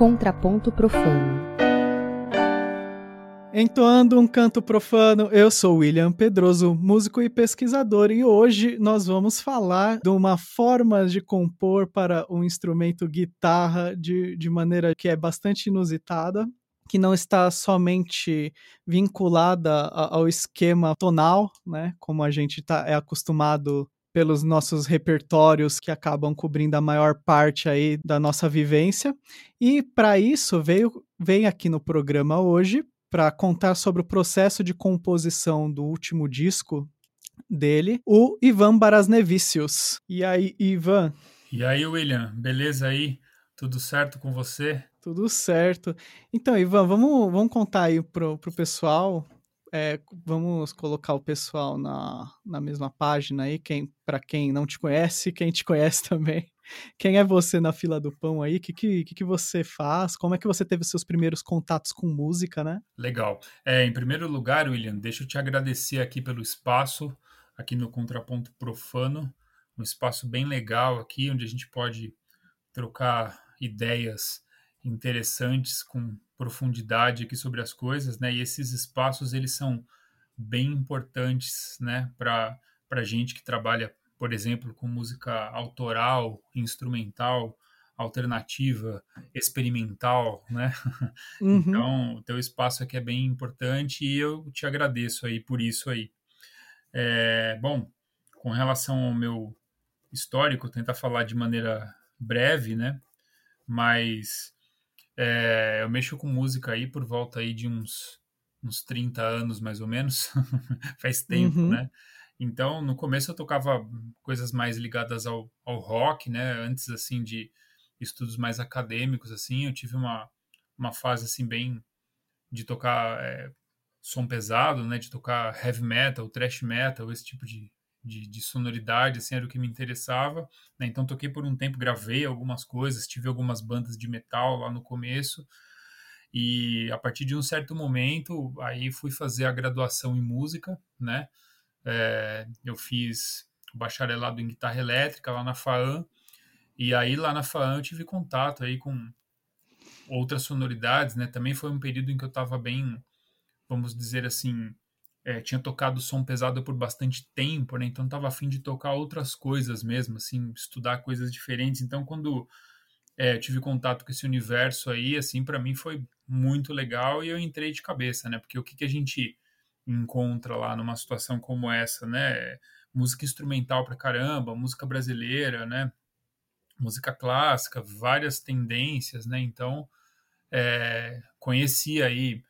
Contraponto Profano. Entoando um canto profano, eu sou William Pedroso, músico e pesquisador, e hoje nós vamos falar de uma forma de compor para o instrumento guitarra de, de maneira que é bastante inusitada, que não está somente vinculada ao esquema tonal, né, como a gente tá, é acostumado pelos nossos repertórios que acabam cobrindo a maior parte aí da nossa vivência. E para isso veio vem aqui no programa hoje para contar sobre o processo de composição do último disco dele, o Ivan Barasnevicius. E aí, Ivan? E aí, William, beleza aí? Tudo certo com você? Tudo certo. Então, Ivan, vamos, vamos contar aí pro, pro pessoal é, vamos colocar o pessoal na, na mesma página aí, quem, para quem não te conhece, quem te conhece também. Quem é você na fila do pão aí? O que, que, que você faz? Como é que você teve seus primeiros contatos com música, né? Legal. É, em primeiro lugar, William, deixa eu te agradecer aqui pelo espaço, aqui no Contraponto Profano, um espaço bem legal aqui, onde a gente pode trocar ideias interessantes com profundidade aqui sobre as coisas, né? E esses espaços eles são bem importantes, né, para para gente que trabalha, por exemplo, com música autoral, instrumental, alternativa, experimental, né? Uhum. Então, o teu espaço aqui é bem importante e eu te agradeço aí por isso aí. É, bom, com relação ao meu histórico, tentar falar de maneira breve, né? Mas é, eu mexo com música aí por volta aí de uns, uns 30 anos, mais ou menos. Faz tempo, uhum. né? Então, no começo eu tocava coisas mais ligadas ao, ao rock, né? Antes, assim, de estudos mais acadêmicos, assim. Eu tive uma, uma fase, assim, bem... De tocar é, som pesado, né? De tocar heavy metal, thrash metal, esse tipo de, de, de, sonoridade, assim, era o que me interessava. Né? Então toquei por um tempo, gravei algumas coisas, tive algumas bandas de metal lá no começo. E a partir de um certo momento, aí fui fazer a graduação em música, né? É, eu fiz bacharelado em guitarra elétrica lá na FAAM, e aí lá na FAAM eu tive contato aí com outras sonoridades, né? Também foi um período em que eu estava bem, vamos dizer assim, é, tinha tocado som pesado por bastante tempo, né? Então estava afim de tocar outras coisas mesmo, assim, estudar coisas diferentes. Então quando é, tive contato com esse universo aí, assim, para mim foi muito legal e eu entrei de cabeça, né? Porque o que, que a gente encontra lá numa situação como essa, né? Música instrumental pra caramba, música brasileira, né? Música clássica, várias tendências, né? Então, é, conheci aí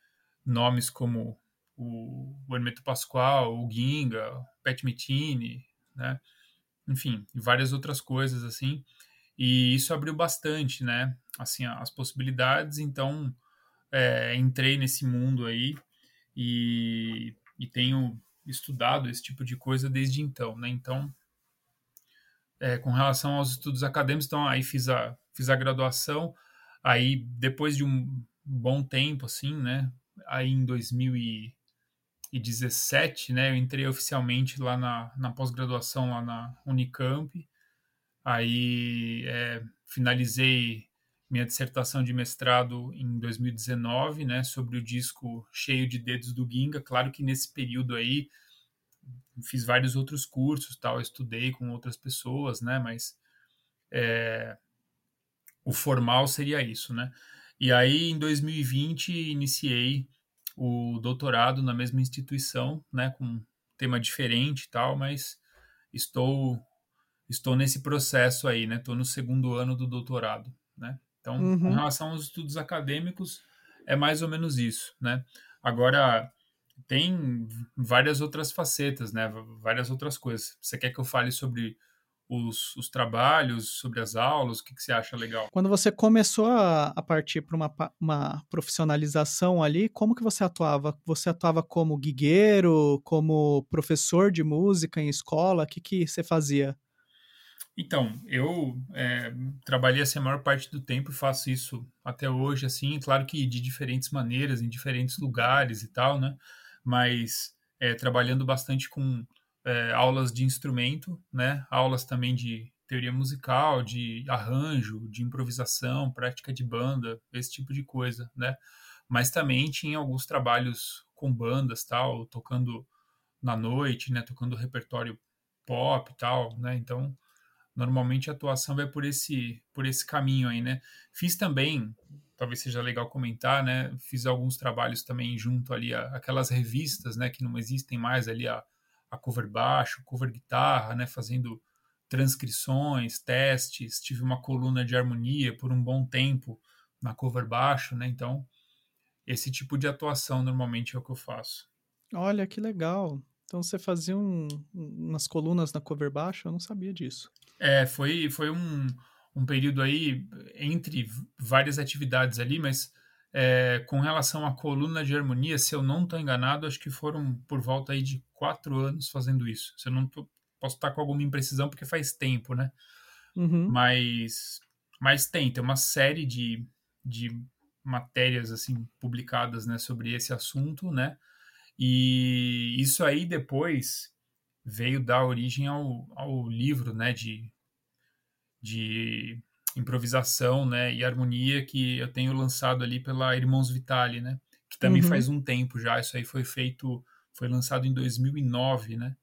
nomes como o, o Hermeto Pascoal, o Ginga, o Pat Metini, né? Enfim, várias outras coisas assim. E isso abriu bastante, né? Assim, as possibilidades. Então, é, entrei nesse mundo aí e, e tenho estudado esse tipo de coisa desde então, né? Então, é, com relação aos estudos acadêmicos, então aí fiz a, fiz a graduação, aí depois de um bom tempo, assim, né? Aí em 2000 e 2017, né, eu entrei oficialmente lá na, na pós-graduação lá na Unicamp. Aí é, finalizei minha dissertação de mestrado em 2019, né, sobre o disco Cheio de Dedos do Ginga. Claro que nesse período aí fiz vários outros cursos, tal, estudei com outras pessoas, né, mas é, o formal seria isso, né. E aí em 2020 iniciei o doutorado na mesma instituição, né, com tema diferente e tal, mas estou estou nesse processo aí, né? Estou no segundo ano do doutorado, né? Então, uhum. com relação aos estudos acadêmicos, é mais ou menos isso, né? Agora tem várias outras facetas, né? Várias outras coisas. Você quer que eu fale sobre os, os trabalhos, sobre as aulas? O que, que você acha legal? Quando você começou a, a partir para uma, uma profissionalização ali, como que você atuava? Você atuava como guigueiro, como professor de música em escola? O que, que você fazia? Então, eu é, trabalhei assim a maior parte do tempo e faço isso até hoje, assim, claro que de diferentes maneiras, em diferentes lugares e tal, né? Mas é, trabalhando bastante com é, aulas de instrumento, né? Aulas também de teoria musical, de arranjo, de improvisação, prática de banda, esse tipo de coisa, né? Mas também tinha alguns trabalhos com bandas, tal, tocando na noite, né? Tocando repertório pop tal, né? Então, normalmente a atuação vai por esse, por esse caminho aí, né? Fiz também, talvez seja legal comentar, né? Fiz alguns trabalhos também junto ali a, aquelas revistas, né? Que não existem mais ali a, a cover baixo, cover guitarra, né? Fazendo transcrições, testes. Tive uma coluna de harmonia por um bom tempo na cover baixo, né? Então, esse tipo de atuação normalmente é o que eu faço. Olha que legal. Então você fazia um, umas colunas na cover baixo? Eu não sabia disso. É, foi, foi um, um período aí entre várias atividades ali, mas é, com relação à coluna de harmonia, se eu não estou enganado, acho que foram por volta aí de quatro anos fazendo isso. Se eu não tô, posso estar com alguma imprecisão porque faz tempo, né? Uhum. Mas, mas tem, tem uma série de, de matérias assim publicadas né, sobre esse assunto, né? E isso aí depois veio dar origem ao, ao livro, né, de, de improvisação, né, e harmonia que eu tenho lançado ali pela Irmãos Vitali, né, que também uhum. faz um tempo já, isso aí foi feito, foi lançado em 2009, né,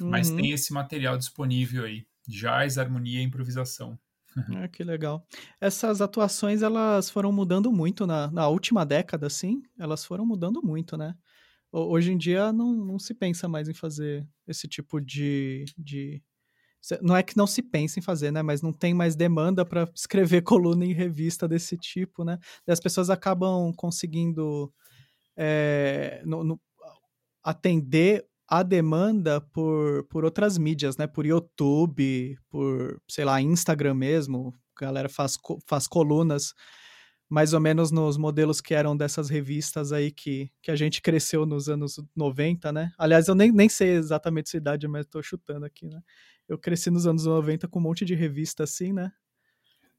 uhum. mas tem esse material disponível aí, jazz, harmonia e improvisação. Ah, que legal. Essas atuações, elas foram mudando muito na, na última década, assim, elas foram mudando muito, né? Hoje em dia não, não se pensa mais em fazer esse tipo de, de. Não é que não se pensa em fazer, né? Mas não tem mais demanda para escrever coluna em revista desse tipo, né? E as pessoas acabam conseguindo é, no, no, atender a demanda por, por outras mídias, né? Por YouTube, por, sei lá, Instagram mesmo. A galera faz, faz colunas mais ou menos nos modelos que eram dessas revistas aí que, que a gente cresceu nos anos 90, né? Aliás, eu nem, nem sei exatamente sua idade, mas estou chutando aqui, né? Eu cresci nos anos 90 com um monte de revista assim, né?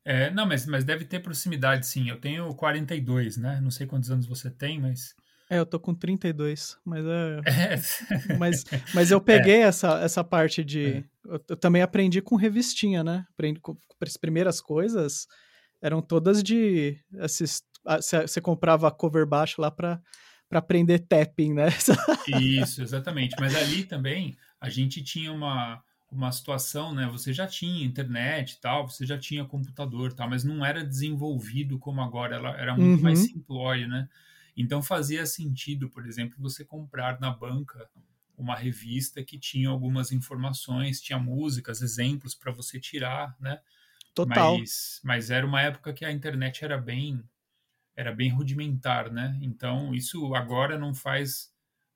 É, não, mas, mas deve ter proximidade, sim. Eu tenho 42, né? Não sei quantos anos você tem, mas. É, eu tô com 32, mas é. é. Mas, mas eu peguei é. essa, essa parte de. É. Eu, eu, também aprendi com revistinha, né? Aprendi com, as primeiras coisas eram todas de. Você comprava cover baixo lá para para aprender tapping, né? Isso, exatamente. Mas ali também a gente tinha uma, uma situação, né? Você já tinha internet e tal, você já tinha computador tal, mas não era desenvolvido como agora, ela era muito uhum. mais simplório, né? Então fazia sentido, por exemplo, você comprar na banca uma revista que tinha algumas informações, tinha músicas, exemplos para você tirar, né? Total. Mas, mas era uma época que a internet era bem era bem rudimentar, né? Então isso agora não faz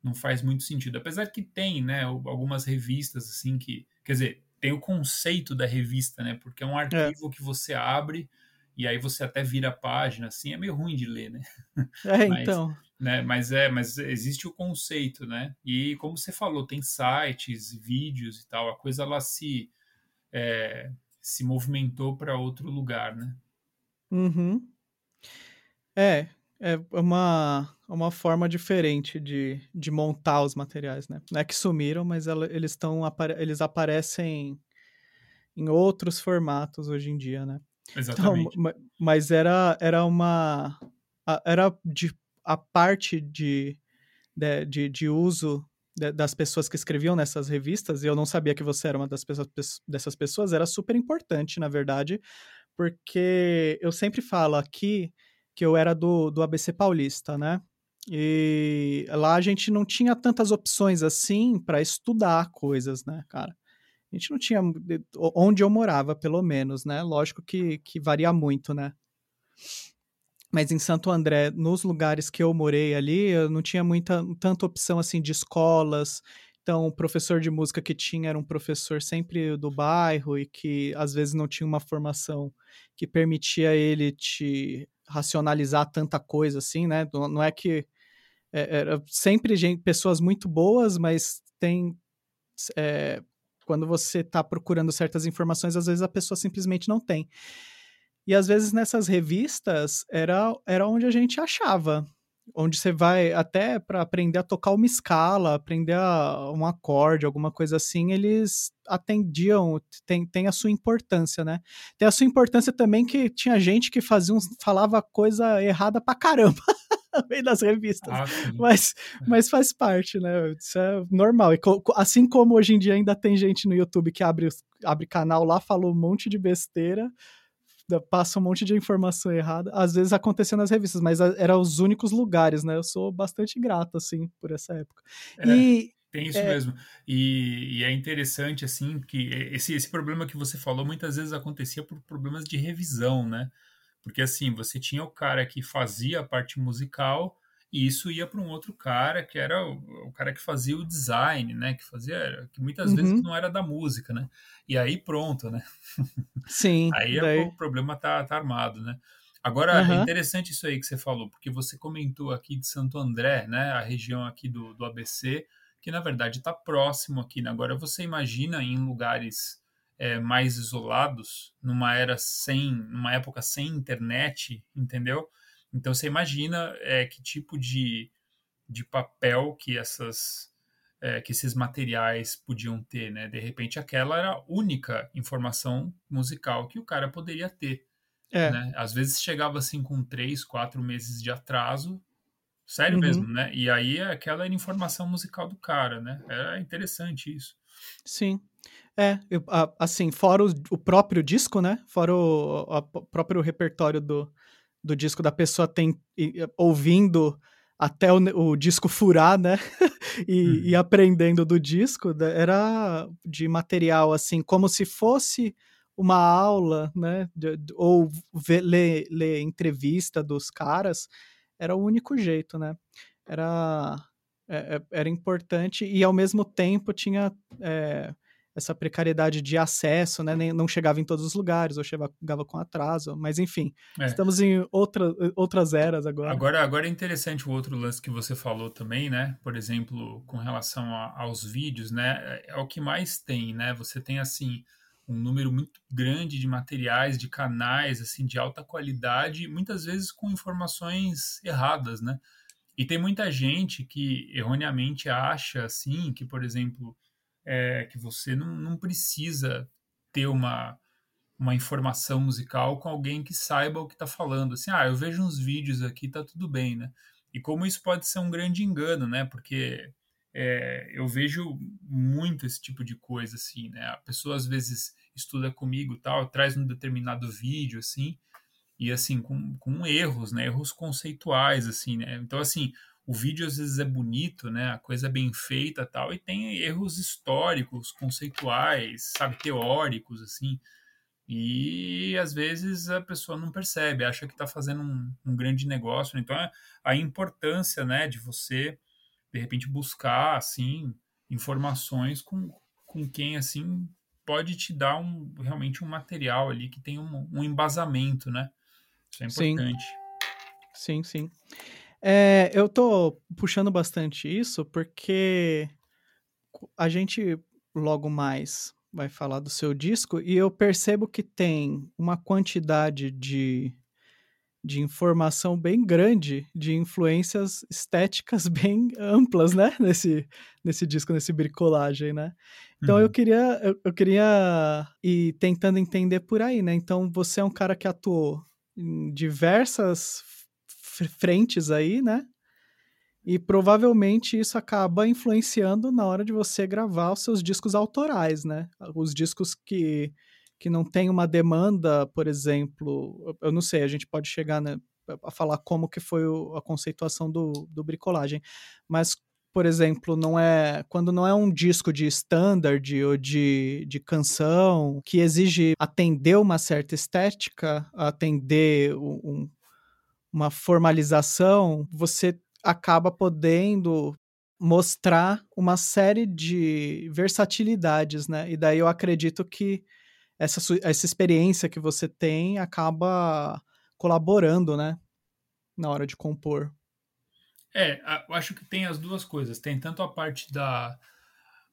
não faz muito sentido. Apesar que tem, né, algumas revistas assim que, quer dizer, tem o conceito da revista, né? Porque é um é. arquivo é. que você abre e aí você até vira a página, assim, é meio ruim de ler, né? É, mas, então. Né, mas é, mas existe o conceito, né? E como você falou, tem sites, vídeos e tal, a coisa ela se é, se movimentou para outro lugar, né? Uhum. É, é uma, uma forma diferente de, de montar os materiais, né? Não é que sumiram, mas ela, eles estão eles aparecem em outros formatos hoje em dia, né? Exatamente. Então, mas era, era uma era de a parte de, de, de, de uso das pessoas que escreviam nessas revistas, e eu não sabia que você era uma das pessoas, dessas pessoas, era super importante, na verdade, porque eu sempre falo aqui que eu era do, do ABC Paulista, né? E lá a gente não tinha tantas opções assim para estudar coisas, né, cara? A gente não tinha onde eu morava, pelo menos, né? Lógico que, que varia muito, né? Mas em Santo André, nos lugares que eu morei ali, eu não tinha muita tanta opção assim de escolas. Então, o professor de música que tinha era um professor sempre do bairro e que às vezes não tinha uma formação que permitia ele te racionalizar tanta coisa assim, né? Não é que é, sempre gente, pessoas muito boas, mas tem é, quando você está procurando certas informações, às vezes a pessoa simplesmente não tem. E às vezes nessas revistas era, era onde a gente achava. Onde você vai até para aprender a tocar uma escala, aprender a, um acorde, alguma coisa assim, eles atendiam, tem, tem a sua importância, né? Tem a sua importância também que tinha gente que fazia um, falava coisa errada pra caramba. meio das revistas. Ah, mas, mas faz parte, né? Isso é normal. E assim como hoje em dia ainda tem gente no YouTube que abre, abre canal lá, fala um monte de besteira, passa um monte de informação errada. Às vezes acontecia nas revistas, mas eram os únicos lugares, né? Eu sou bastante grato, assim, por essa época. É, e, tem isso é... mesmo. E, e, é interessante, assim, que esse, esse problema que você falou muitas vezes acontecia por problemas de revisão, né? Porque, assim, você tinha o cara que fazia a parte musical e isso ia para um outro cara que era o, o, cara que fazia o design, né? Que fazia, que muitas uhum. vezes não era da música, né? E aí pronto, né? Sim. aí é daí... o problema tá, tá armado, né? Agora, uhum. é interessante isso aí que você falou, porque você comentou aqui de Santo André, né? A região aqui do, do ABC, que na verdade está próximo aqui, né? Agora você imagina em lugares é, mais isolados, numa era sem, numa época sem internet, entendeu? Então você imagina é, que tipo de, de papel que essas é, que esses materiais podiam ter, né? De repente aquela era a única informação musical que o cara poderia ter. É. Né? Às vezes chegava assim com três, quatro meses de atraso, sério uhum. mesmo, né? E aí aquela era informação musical do cara, né? Era interessante isso. Sim. É, eu, assim, fora o, o, próprio disco, né? Fora o, o próprio repertório do, do disco da pessoa tem ouvindo até o, o disco furar, né? e, uhum. e, aprendendo do disco, era de material assim, como se fosse uma aula, né? De, de, ou ver, ler, ler entrevista dos caras, era o único jeito, né? Era, é, é era importante e ao mesmo tempo tinha. É, essa precariedade de acesso, né? Nem, não chegava em todos os lugares, ou chegava com atraso, mas enfim, é. estamos em outra, outras eras agora. Agora, agora é interessante o outro lance que você falou também, né? Por exemplo, com relação a, aos vídeos, né? É, é o que mais tem, né? Você tem assim um número muito grande de materiais, de canais, assim, de alta qualidade, muitas vezes com informações erradas, né? E tem muita gente que erroneamente acha, assim, que, por exemplo, é, que você não, não precisa ter uma, uma informação musical com alguém que saiba o que está falando. Assim, ah, eu vejo uns vídeos aqui, tá tudo bem, né? E como isso pode ser um grande engano, né? Porque é, eu vejo muito esse tipo de coisa, assim, né? A pessoa às vezes estuda comigo tal, traz um determinado vídeo, assim, e assim, com, com erros, né? Erros conceituais, assim, né? Então, assim, o vídeo às vezes é bonito, né? A coisa é bem feita tal, e tem erros históricos, conceituais, sabe, teóricos, assim. E às vezes a pessoa não percebe, acha que está fazendo um, um, grande negócio. Então é a importância, né, de você de repente buscar assim informações com, com quem assim pode te dar um realmente um material ali que tem um, um embasamento, né? Isso é importante. Sim, sim. sim. É, eu tô puxando bastante isso porque a gente logo mais vai falar do seu disco e eu percebo que tem uma quantidade de, de informação bem grande, de influências estéticas bem amplas, né? Nesse, nesse disco, nesse bricolagem, né? Então uhum. eu queria eu, eu queria ir tentando entender por aí, né? Então você é um cara que atuou em diversas frentes aí, né? E provavelmente isso acaba influenciando na hora de você gravar os seus discos autorais, né? Os discos que, que não tem uma demanda, por exemplo, eu não sei, a gente pode chegar né, a falar como que foi a conceituação do, do bricolagem, mas por exemplo, não é quando não é um disco de standard ou de, de canção que exige atender uma certa estética, atender um, uma formalização, você acaba podendo mostrar uma série de versatilidades, né? E daí eu acredito que essa, essa experiência que você tem acaba colaborando, né? Na hora de compor. É, eu acho que tem as duas coisas. Tem tanto a parte da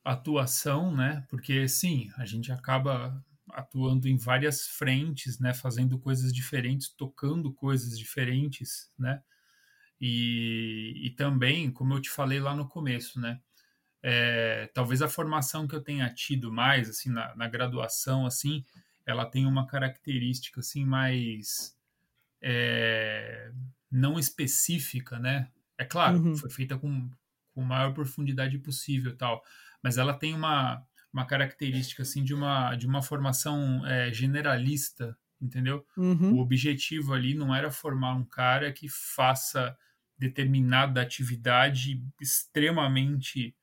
atuação, né? Porque sim, a gente acaba atuando em várias frentes, né, fazendo coisas diferentes, tocando coisas diferentes, né? E, e também, como eu te falei lá no começo, né? É, talvez a formação que eu tenha tido mais, assim, na, na graduação, assim, ela tem uma característica, assim, mais é, não específica, né? É claro, uhum. foi feita com, com maior profundidade possível tal, mas ela tem uma, uma característica, assim, de uma, de uma formação é, generalista, entendeu? Uhum. O objetivo ali não era formar um cara que faça determinada atividade extremamente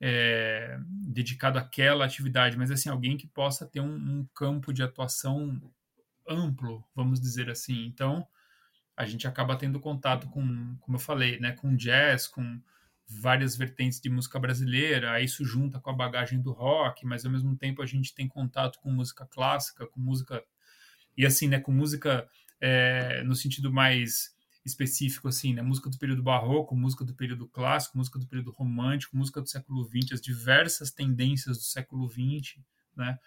é, dedicado àquela atividade, mas assim alguém que possa ter um, um, campo de atuação amplo, vamos dizer assim. Então a gente acaba tendo contato com, como eu falei, né, com jazz, com várias vertentes de música brasileira. Isso junta com a bagagem do rock, mas ao mesmo tempo a gente tem contato com música clássica, com música e assim, né, com música é, no sentido mais específico, assim, né? Música do período barroco, música do período clássico, música do período romântico, música do século XX, as diversas tendências do século XX, né?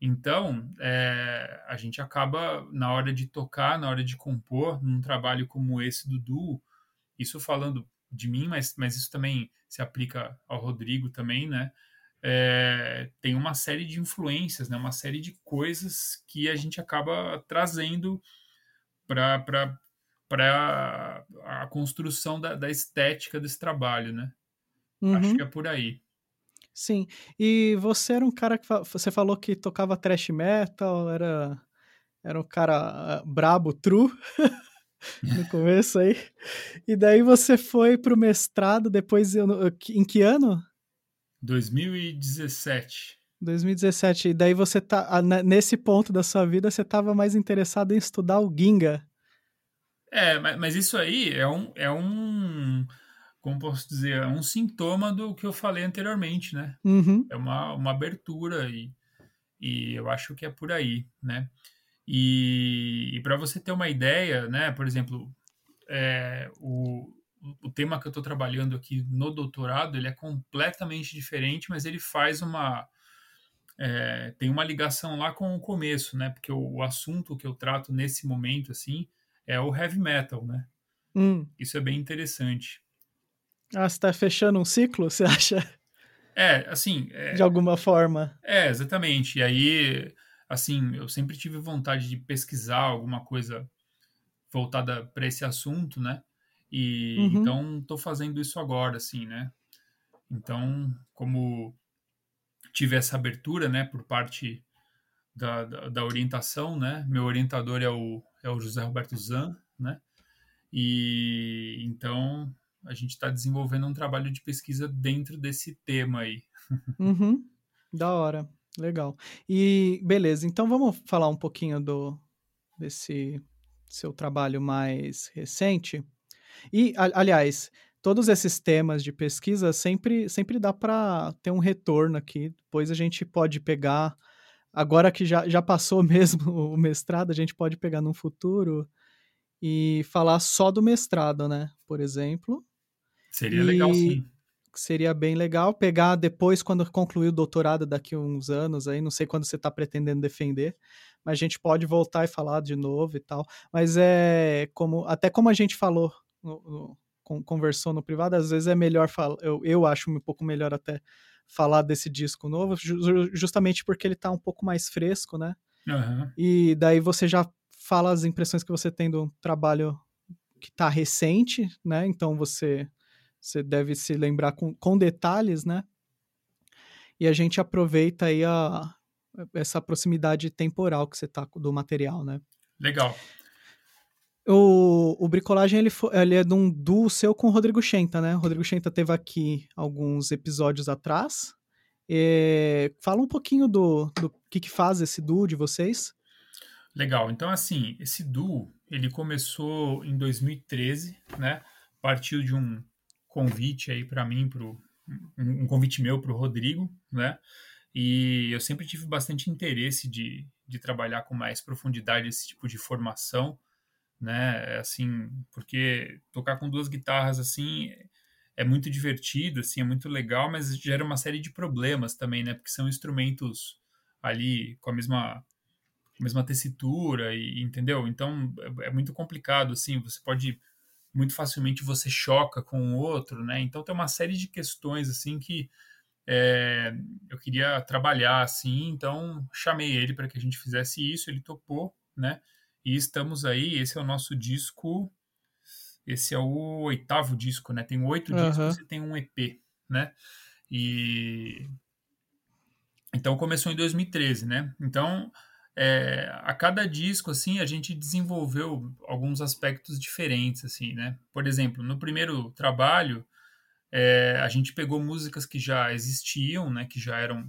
Então, é, a gente acaba, na hora de tocar, na hora de compor, num trabalho como esse do duo, isso falando de mim, mas, mas isso também se aplica ao Rodrigo também, né? É, tem uma série de influências, né? uma série de coisas que a gente acaba trazendo para a construção da, da, estética desse trabalho, né? Uhum. Acho que é por aí. Sim. E você era um cara que você falou que tocava thrash metal, era era um cara uh, brabo, true. no começo aí. E daí você foi pro mestrado depois em que ano? 2017. 2017. E daí você tá nesse ponto da sua vida você estava mais interessado em estudar o Ginga. É, mas, mas isso aí é um, é um, como posso dizer, é um sintoma do que eu falei anteriormente, né? Uhum. É uma, uma abertura e, e eu acho que é por aí, né? E, e para você ter uma ideia, né? Por exemplo, é, o, o tema que eu estou trabalhando aqui no doutorado, ele é completamente diferente, mas ele faz uma... É, tem uma ligação lá com o começo, né? Porque o, o assunto que eu trato nesse momento, assim, é o heavy metal, né? Hum. Isso é bem interessante. Ah, você está fechando um ciclo, você acha? É, assim. É, de alguma forma. É, exatamente. E aí, assim, eu sempre tive vontade de pesquisar alguma coisa voltada para esse assunto, né? E uhum. então estou fazendo isso agora, assim, né? Então, como tive essa abertura, né, por parte da, da, da orientação, né? Meu orientador é o é o José Roberto Zan, né? E então a gente está desenvolvendo um trabalho de pesquisa dentro desse tema aí. Uhum. Da hora, legal. E beleza, então vamos falar um pouquinho do desse seu trabalho mais recente. E aliás, todos esses temas de pesquisa sempre sempre dá para ter um retorno aqui. Depois a gente pode pegar agora que já, já passou mesmo o mestrado, a gente pode pegar num futuro e falar só do mestrado, né? Por exemplo. Seria e legal, sim. Seria bem legal pegar depois, quando concluir o doutorado daqui a uns anos, aí não sei quando você está pretendendo defender, mas a gente pode voltar e falar de novo e tal. Mas é como até como a gente falou, no, no, conversou no privado, às vezes é melhor falar, eu, eu acho um pouco melhor até falar desse disco novo, justamente porque ele tá um pouco mais fresco, né? Uhum. E daí você já fala as impressões que você tem do trabalho que tá recente, né? Então você, você deve se lembrar com, com detalhes, né? E a gente aproveita aí a, essa proximidade temporal que você tá do material, né? Legal. O, o Bricolagem, ele, ele é de um duo seu com o Rodrigo Schenta, né? O Rodrigo Schenta teve aqui alguns episódios atrás. É, fala um pouquinho do, do que, que faz esse duo de vocês. Legal. Então, assim, esse duo, ele começou em 2013, né? Partiu de um convite aí para mim, pro, um, convite meu para o Rodrigo, né? E eu sempre tive bastante interesse de, de trabalhar com mais profundidade esse tipo de formação né? É assim, porque tocar com duas guitarras assim é muito divertido, assim, é muito legal, mas gera uma série de problemas também, né? Porque são instrumentos ali com a mesma mesma tessitura e entendeu? Então é, é muito complicado assim, você pode muito facilmente você choca com o outro, né? Então tem uma série de questões assim que é, eu queria trabalhar assim, então chamei ele para que a gente fizesse isso, ele topou, né? E estamos aí, esse é o nosso disco, esse é o oitavo disco, né? Tem oito uhum. discos e tem um EP, né? E então começou em 2013, né? Então é, a cada disco assim a gente desenvolveu alguns aspectos diferentes assim né? Por exemplo no primeiro trabalho é, a gente pegou músicas que já existiam né? Que já eram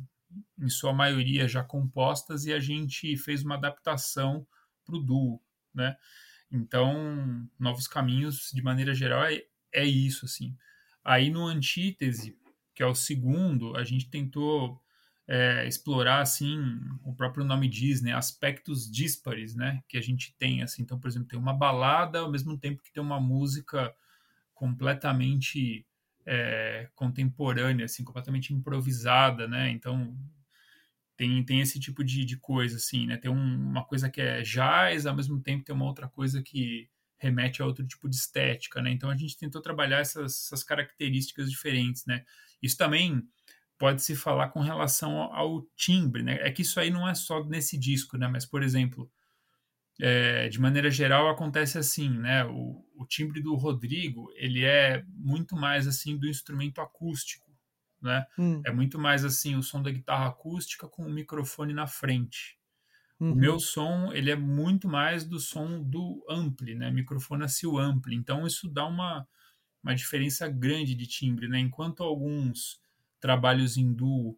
em sua maioria já compostas e a gente fez uma adaptação para o duo né? Então novos caminhos de maneira geral é, é isso assim. Aí no antítese que é o segundo a gente tentou é, explorar assim o próprio nome diz né aspectos díspares né que a gente tem assim. Então por exemplo tem uma balada ao mesmo tempo que tem uma música completamente é, contemporânea assim completamente improvisada né. Então tem, tem esse tipo de, de coisa assim né. Tem um, uma coisa que é jazz ao mesmo tempo tem uma outra coisa que remete a outro tipo de estética né. Então a gente tentou trabalhar essas, essas características diferentes né. Isso também pode se falar com relação ao, timbre, né? É que isso aí não é só nesse disco, né? Mas, por exemplo, é, de maneira geral acontece assim, né? O, o, timbre do Rodrigo, ele é muito mais assim do instrumento acústico, né? Hum. É muito mais assim o som da guitarra acústica com o microfone na frente. Uhum. O meu som, ele é muito mais do som do ampli, né? Microfone assim o ampli. Então isso dá uma, uma diferença grande de timbre, né? Enquanto alguns trabalhos hindu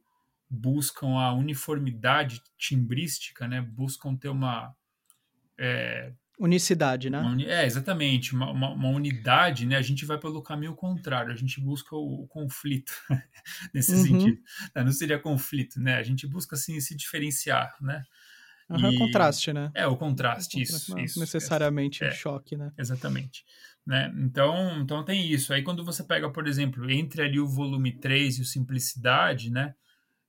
buscam a uniformidade timbrística, né? Buscam ter uma é, unicidade, né? Uma, é exatamente uma, uma, uma, unidade, né? A gente vai pelo caminho contrário, a gente busca o, o conflito nesse uhum. sentido. Não seria conflito, né? A gente busca assim se diferenciar, né? Uhum, e... contraste, né? É, o contraste, isso. isso necessariamente é, choque, né? Exatamente. Né? Então, então tem isso. Aí quando você pega, por exemplo, entre ali o volume 3 e o Simplicidade, né?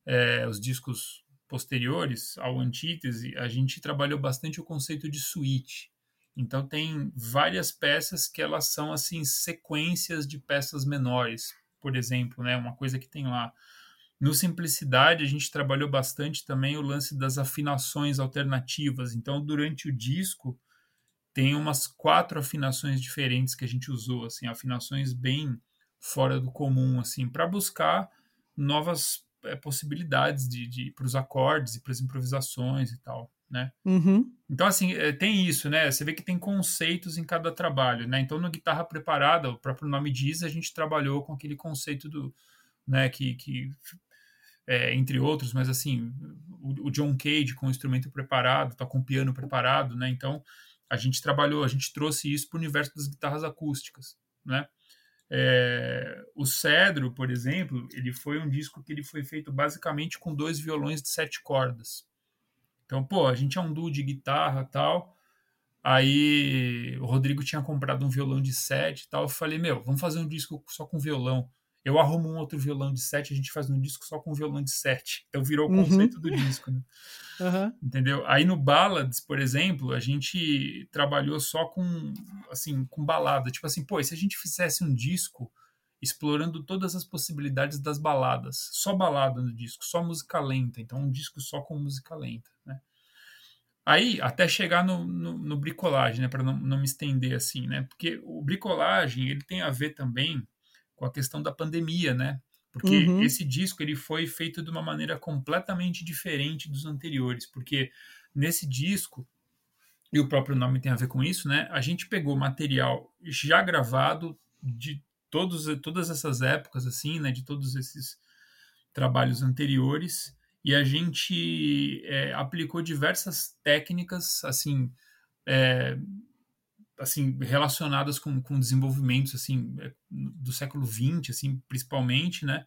É, os discos posteriores ao Antítese, a gente trabalhou bastante o conceito de suíte. Então tem várias peças que elas são assim sequências de peças menores, por exemplo, né? Uma coisa que tem lá. No Simplicidade, a gente trabalhou bastante também o lance das afinações alternativas. Então, durante o disco, tem umas quatro afinações diferentes que a gente usou, assim, afinações bem fora do comum, assim, para buscar novas é, possibilidades de, de para os acordes e para as improvisações e tal, né? Uhum. Então, assim, é, tem isso, né? Você vê que tem conceitos em cada trabalho, né? Então, no Guitarra Preparada, o próprio nome diz, a gente trabalhou com aquele conceito do, né, que, que é, entre outros, mas assim, o, o, John Cage com o instrumento preparado, tá com o piano preparado, né? Então, a gente trabalhou, a gente trouxe isso para o universo das guitarras acústicas, né? É, o Cedro, por exemplo, ele foi um disco que ele foi feito basicamente com dois violões de sete cordas. Então, pô, a gente é um duo de guitarra tal. Aí o Rodrigo tinha comprado um violão de sete e tal. Eu falei, meu, vamos fazer um disco só com violão. Eu arrumo um outro violão de sete, a gente faz um disco só com violão de sete. Então virou o uhum. conceito do disco, né? Uhum. Entendeu? Aí no Ballads, por exemplo, a gente trabalhou só com, assim, com balada. Tipo assim, pô, e se a gente fizesse um disco explorando todas as possibilidades das baladas? Só balada no disco, só música lenta. Então um disco só com música lenta, né? Aí, até chegar no, no, no bricolagem, né? Para não, não me estender assim, né? Porque o bricolagem, ele tem a ver também com a questão da pandemia, né? Porque uhum. esse disco ele foi feito de uma maneira completamente diferente dos anteriores, porque nesse disco e o próprio nome tem a ver com isso, né? A gente pegou material já gravado de todos, todas essas épocas, assim, né? De todos esses trabalhos anteriores e a gente é, aplicou diversas técnicas, assim, é, assim relacionadas com, com desenvolvimentos assim é, do século XX assim principalmente né?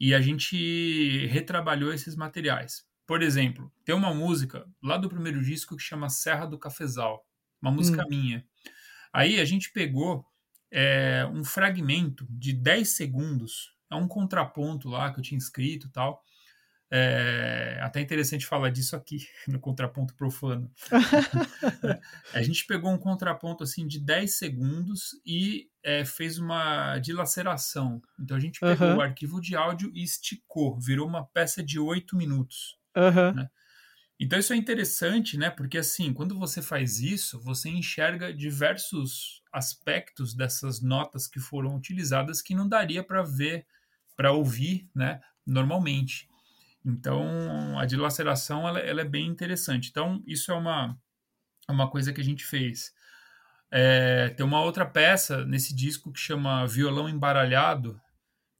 E a gente retrabalhou esses materiais. Por exemplo tem uma música lá do primeiro disco que chama Serra do Cafezal uma música hum. minha. Aí a gente pegou é, um fragmento de 10 segundos é um contraponto lá que eu tinha escrito tal É até interessante falar disso aqui, no contraponto profano. a gente pegou um contraponto assim de 10 segundos e é, fez uma dilaceração. Então a gente pegou Aham. o arquivo de áudio e esticou, virou uma peça de 8 minutos. Aham. Né? Então isso é interessante, né? Porque assim, quando você faz isso, você enxerga diversos aspectos dessas notas que foram utilizadas que não daria para ver, para ouvir, né? Normalmente. Então a dilaceração ela, ela é bem interessante. Então isso é uma uma coisa que a gente fez. É, tem uma outra peça nesse disco que chama Violão Embaralhado.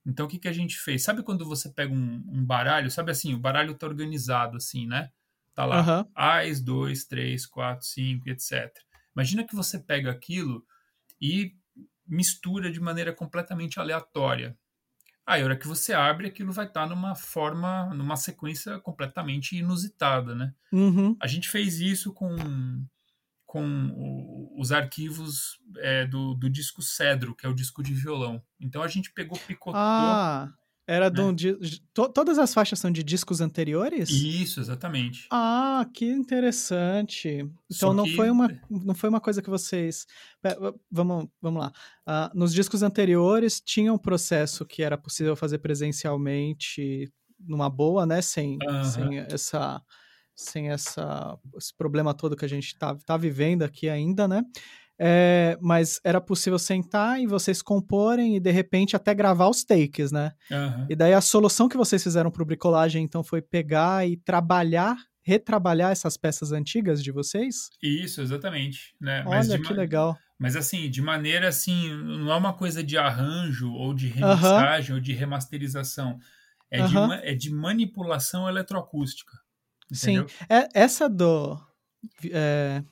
Então o que, que a gente fez? Sabe quando você pega um, um baralho? Sabe assim, o baralho tá organizado assim, né? Tá lá, Aham. Ais, 2, 3, 4, 5, etc. Imagina que você pega aquilo e mistura de maneira completamente aleatória. Aí, a hora que você abre, aquilo vai estar numa forma, numa sequência completamente inusitada, né? Uhum. A gente fez isso com, com o- os arquivos é, do, do disco Cedro, que é o disco de violão. Então a gente pegou, picotou. Ah, era de né? um de- to- Todas as faixas são de discos anteriores? Isso, exatamente. Ah, que interessante. Então não que- foi uma, não foi uma coisa que vocês. Pe- v- Vamos, vamos lá. Ah, nos discos anteriores tinha um processo que era possível fazer presencialmente numa boa, né? Sem, sem essa. Sem essa, esse problema todo que a gente tá, tá vivendo aqui ainda, né? É, mas era possível sentar e vocês comporem e de repente até gravar os takes, né? Aham. E daí a solução que vocês fizeram pro bricolagem, então, foi pegar e trabalhar, retrabalhar essas peças antigas de vocês? Isso, exatamente. Né? Olha de que ma- legal. Mas assim, de maneira assim, não é uma coisa de arranjo ou de remixagem ou de remasterização. É, de, Aham. ma- é de manipulação eletroacústica. Sim. Entendeu? É, essa do é,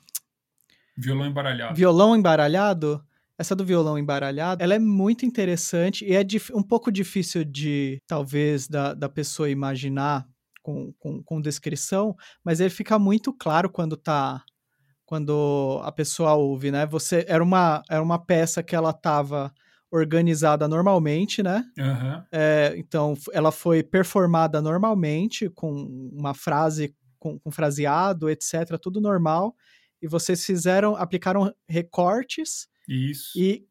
Violão embaralhado. violão embaralhado, essa do violão embaralhado, ela é muito interessante e é um pouco difícil de, talvez, da, da pessoa imaginar com, com, com descrição, mas ele fica muito claro quando tá quando a pessoa ouve, né? Você era uma era uma peça que ela estava organizada normalmente, né? Aham. É, então ela foi performada normalmente com uma frase com, com fraseado, etc, tudo normal. E vocês fizeram, aplicaram recortes Isso. e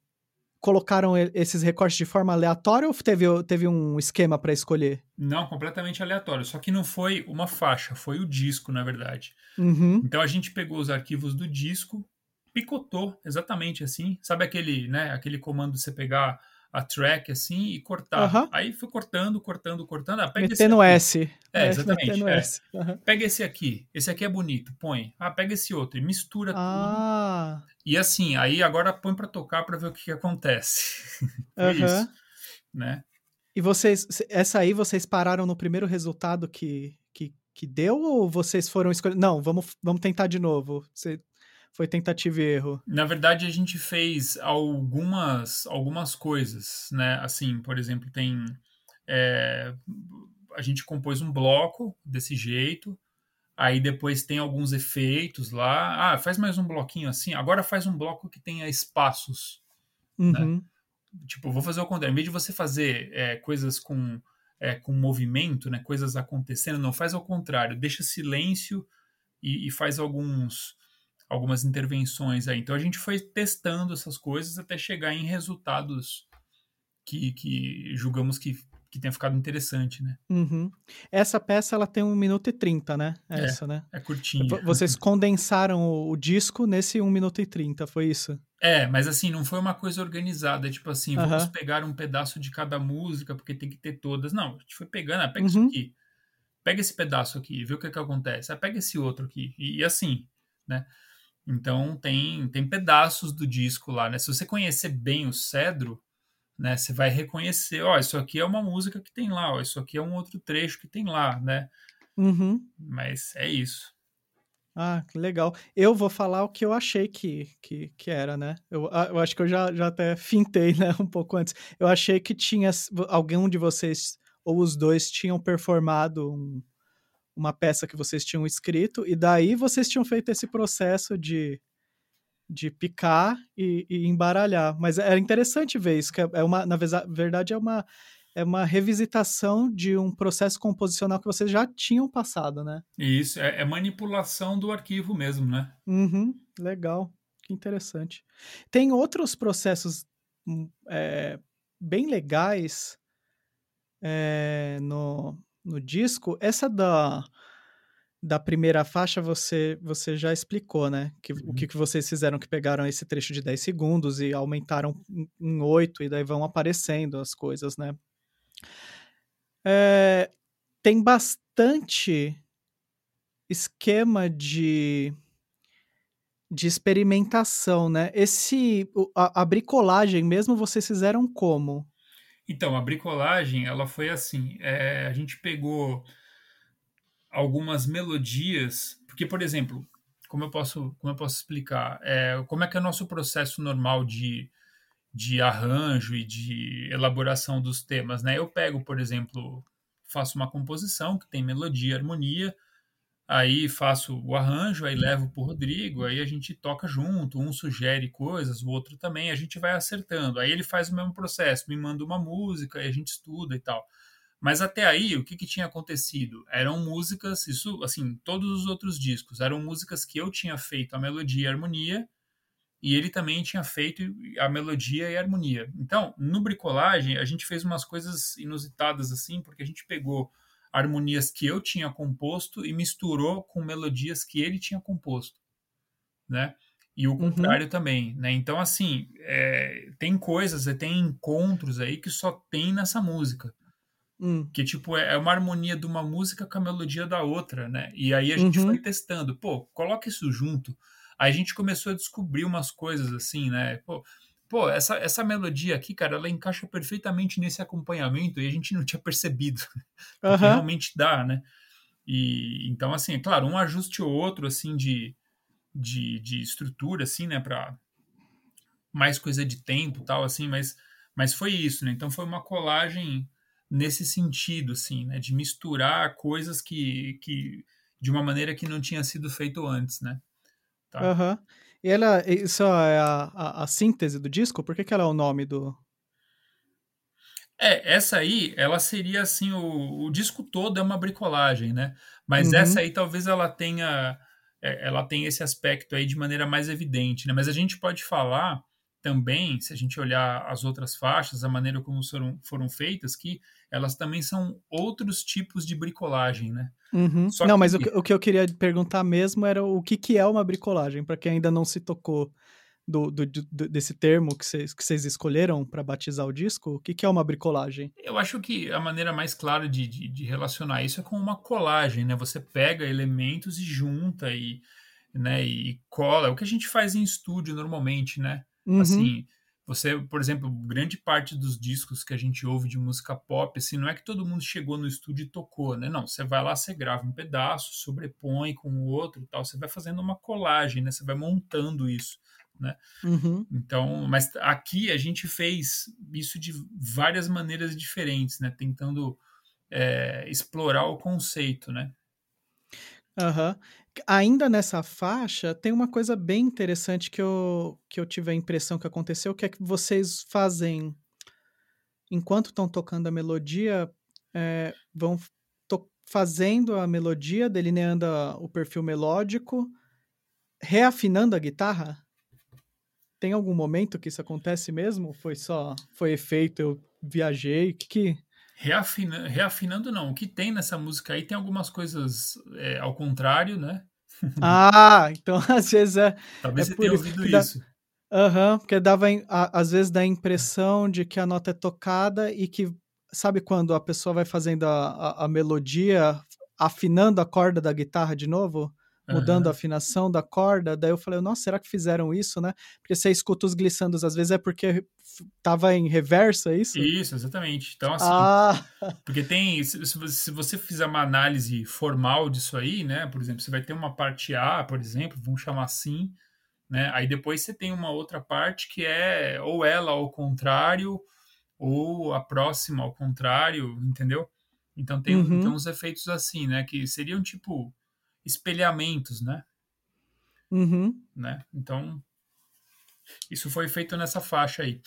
colocaram esses recortes de forma aleatória ou teve, teve um esquema para escolher? Não, completamente aleatório. Só que não foi uma faixa, foi o disco, na verdade. Uhum. Então a gente pegou os arquivos do disco, picotou exatamente assim. Sabe aquele, né, aquele comando de você pegar a track assim e cortar. Aí foi cortando, cortando, cortando. Ah, pega Metendo esse aqui. S. É, exatamente, Metendo é. S. Pega esse aqui. Esse aqui é bonito, põe. Ah, pega esse outro e mistura tudo. Ah, E assim, aí agora põe pra tocar pra ver o que, que acontece. Foi aham. isso, né? E vocês, essa aí vocês pararam no primeiro resultado que, que, que deu ou vocês foram escolher? Não, vamos, vamos tentar de novo. Você, foi tentativa e erro. Na verdade, a gente fez algumas, algumas coisas, né? Assim, por exemplo, tem. é, a gente compôs um bloco desse jeito, aí depois tem alguns efeitos lá. Ah, faz mais um bloquinho assim. Agora faz um bloco que tenha espaços. Uhum. Tipo, vou fazer o contrário. Em vez de você fazer é, coisas com, é, com movimento, né? Coisas acontecendo, não faz ao contrário. Deixa silêncio e, e faz alguns algumas intervenções aí. Então a gente foi testando essas coisas até chegar em resultados que, que julgamos que, que tenha ficado interessante, né? Uhum. Essa peça ela tem 1 minuto e 30, né? É. Essa, né? É curtinho. V- Vocês condensaram o, o disco nesse 1 minuto e 30, foi isso? É, mas assim, não foi uma coisa organizada, tipo assim, Aham. vamos pegar um pedaço de cada música, porque tem que ter todas. Não, a gente foi pegando, ah, pega isso Uhum. aqui, pega esse pedaço aqui, vê o que, que acontece, ah, pega esse outro aqui, e, e assim, né? Então tem, tem pedaços do disco lá, né? Se você conhecer bem o Cedro, né, você vai reconhecer, ó, isso aqui é uma música que tem lá, ó, isso aqui é um outro trecho que tem lá, né? Uhum. Mas é isso. Ah, que legal. Eu vou falar o que eu achei que, que, que era, né? Eu, ah, eu acho que eu já, já até fintei, né? Um pouco antes. Eu achei que tinha algum de vocês, ou os dois, tinham performado um- uma peça que vocês tinham escrito, e daí vocês tinham feito esse processo de, de picar e, e embaralhar. Mas era interessante ver isso, que é uma, na verdade, é uma. é uma revisitação de um processo composicional que vocês já tinham passado, né? Isso, é, é manipulação do arquivo mesmo, né? Uhum, legal, que interessante. Tem outros processos hum, é, bem legais é, no, no disco. Essa da, da primeira faixa você, você já explicou, né? Que, uhum. O que, que vocês fizeram que pegaram esse trecho de 10 segundos e aumentaram em 8 e daí vão aparecendo as coisas, né? É, tem bastante esquema de, de experimentação, né? Esse a, a, bricolagem mesmo vocês fizeram como? Então a bricolagem ela foi assim, é, a gente pegou algumas melodias, porque por exemplo, como eu posso como eu posso explicar, é, como é que é o nosso processo normal de de arranjo e de elaboração dos temas, né? Eu pego, por exemplo, faço uma composição que tem melodia, harmonia, aí faço o arranjo, aí levo para o Rodrigo, aí a gente toca junto, um sugere coisas, o outro também, a gente vai acertando. Aí ele faz o mesmo processo, me manda uma música, aí a gente estuda e tal. Mas até aí, o que, que tinha acontecido? Eram músicas, isso, assim, todos os outros discos, eram músicas que eu tinha feito a melodia e a harmonia, e ele também tinha feito a melodia e a harmonia. Então, no bricolagem, a gente fez umas coisas inusitadas assim, porque a gente pegou harmonias que eu tinha composto e misturou com melodias que ele tinha composto, né? E o uhum. contrário uhum. também, né? Então, assim, é, tem coisas, tem encontros aí que só tem nessa música. Hum. Que, tipo, é, é uma harmonia de uma música com a melodia da outra, né? E aí a gente uhum. foi testando. Pô, coloca isso junto Aí a gente começou a descobrir umas coisas assim, né? Pô, pô, essa, essa melodia aqui, cara, ela encaixa perfeitamente nesse acompanhamento e a gente não tinha percebido. Uhum. que realmente dá, né? E então, assim, é claro, um ajuste ou outro, assim, de, de, de estrutura, assim, né, para mais coisa de tempo tal, assim, mas, mas foi isso, né? Então foi uma colagem nesse sentido, assim, né? De misturar coisas que, que de uma maneira que não tinha sido feito antes, né? Tá? Uhum. E ela, isso é a, a, a, síntese do disco? Por que, que ela é o nome do. É, essa aí, ela seria assim, o, o disco todo é uma bricolagem, né? Mas uhum. essa aí talvez ela tenha. É, ela tenha esse aspecto aí de maneira mais evidente, né? Mas a gente pode falar também, se a gente olhar as outras faixas, a maneira como foram, foram feitas, que elas também são outros tipos de bricolagem, né? Uhum. não, que... mas o, o, que eu queria perguntar mesmo era o que, que é uma bricolagem, para quem ainda não se tocou do, do, do desse termo que vocês, que escolheram para batizar o disco, o que, que é uma bricolagem? Eu acho que a maneira mais clara de, de, de, relacionar isso é com uma colagem, né? Você pega elementos e junta e, né, e cola, é o que a gente faz em estúdio normalmente, né? Uhum. Assim, você, por exemplo, grande parte dos discos que a gente ouve de música pop, assim, não é que todo mundo chegou no estúdio e tocou, né? Não, você vai lá, você grava um pedaço, sobrepõe com o outro, tal, você vai fazendo uma colagem, né? Você vai montando isso, né? Uhum. Então, mas aqui a gente fez isso de várias maneiras diferentes, né? Tentando é, explorar o conceito, né? Aham. Ainda nessa faixa, tem uma coisa bem interessante que eu, que eu tive a impressão que aconteceu, que é que vocês fazem, enquanto estão tocando a melodia, é, vão fazendo a melodia, delineando o perfil melódico, reafinando a guitarra? Tem algum momento que isso acontece mesmo? Foi só, foi efeito, eu viajei, o que que... Reafina, reafinando não. O que tem nessa música aí tem algumas coisas é, ao contrário, né? Ah, então às vezes é. Talvez é você tenha ouvido isso. Aham, uhum, porque dava, a, às vezes dá a impressão de que a nota é tocada e que, sabe quando a pessoa vai fazendo a, a, a melodia, afinando a corda da guitarra de novo? Mudando uhum. a afinação da corda. Daí eu falei, nossa, será que fizeram isso, né? Porque você escuta os glissandos, às vezes é porque tava em reverso, é isso? Isso, exatamente. Então, assim, ah. porque tem, se, se, você fizer uma análise formal disso aí, né? Por exemplo, você vai ter uma parte A, por exemplo, vamos chamar assim, né? Aí depois você tem uma outra parte que é ou ela ao contrário, ou a próxima ao contrário, entendeu? Então tem, uhum. tem uns efeitos assim, né? Que seriam tipo espelhamentos, né? Uhum. né? Então, isso foi feito nessa faixa aí.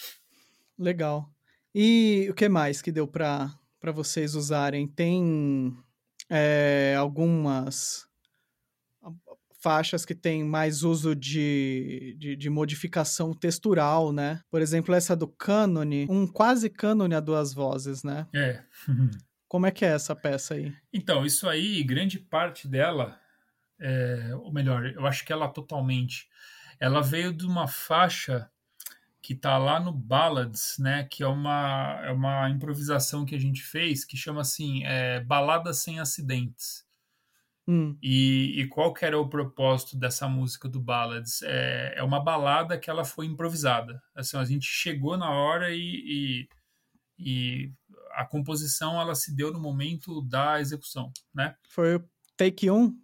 Legal. E o que mais que deu para vocês usarem? Tem é, algumas faixas que tem mais uso de, de, de, modificação textural, né? Por exemplo, essa do cânone, um quase cânone a duas vozes, né? É. Como é que é essa peça aí? Então, isso aí, grande parte dela, é, ou melhor, eu acho que ela totalmente, ela veio de uma faixa que tá lá no Ballads, né? Que é uma, é uma improvisação que a gente fez que chama assim é, Balada Sem Acidentes. Hum. E, e, qual que era o propósito dessa música do Ballads? É, é uma balada que ela foi improvisada. Assim, a gente chegou na hora e, e, e, a composição ela se deu no momento da execução, né? Foi o take um?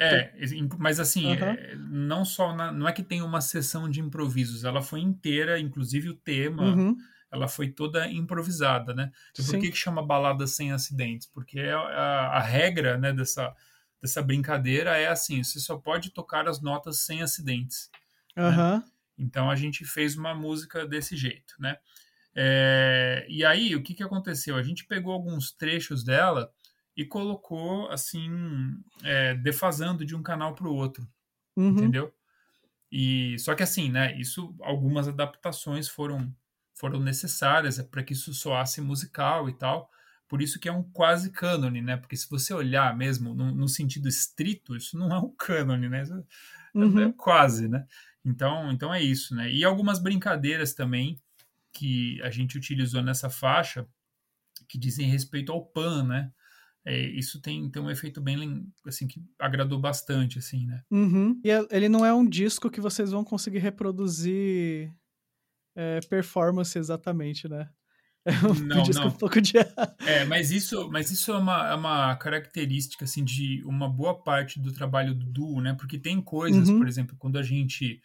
É, mas assim, uhum. é, não só na, não é que tem uma sessão de improvisos, ela foi inteira, inclusive o tema, uhum. ela foi toda improvisada, né? E por que, que chama balada sem acidentes? Porque a, a, a regra, né, dessa dessa brincadeira é assim: você só pode tocar as notas sem acidentes. Uhum. Né? Então a gente fez uma música desse jeito, né? É, e aí, o que, que aconteceu? A gente pegou alguns trechos dela e colocou assim, é, defasando de um canal para o outro, uhum. entendeu? E só que assim, né? Isso, algumas adaptações foram foram necessárias para que isso soasse musical e tal. Por isso que é um quase cânone, né? Porque se você olhar mesmo no, no sentido estrito, isso não é um cânone, né? É, uhum. É quase, né? Então, então é isso, né? E algumas brincadeiras também que a gente utilizou nessa faixa que dizem respeito ao pan, né? É, isso tem, tem um efeito bem assim que agradou bastante, assim, né? Uhum. E é, ele não é um disco que vocês vão conseguir reproduzir é, performance exatamente, né? É um não, disco não. um pouco de. é, mas isso, mas isso é uma, é uma característica assim de uma boa parte do trabalho do duo, né? Porque tem coisas, uhum. por exemplo, quando a gente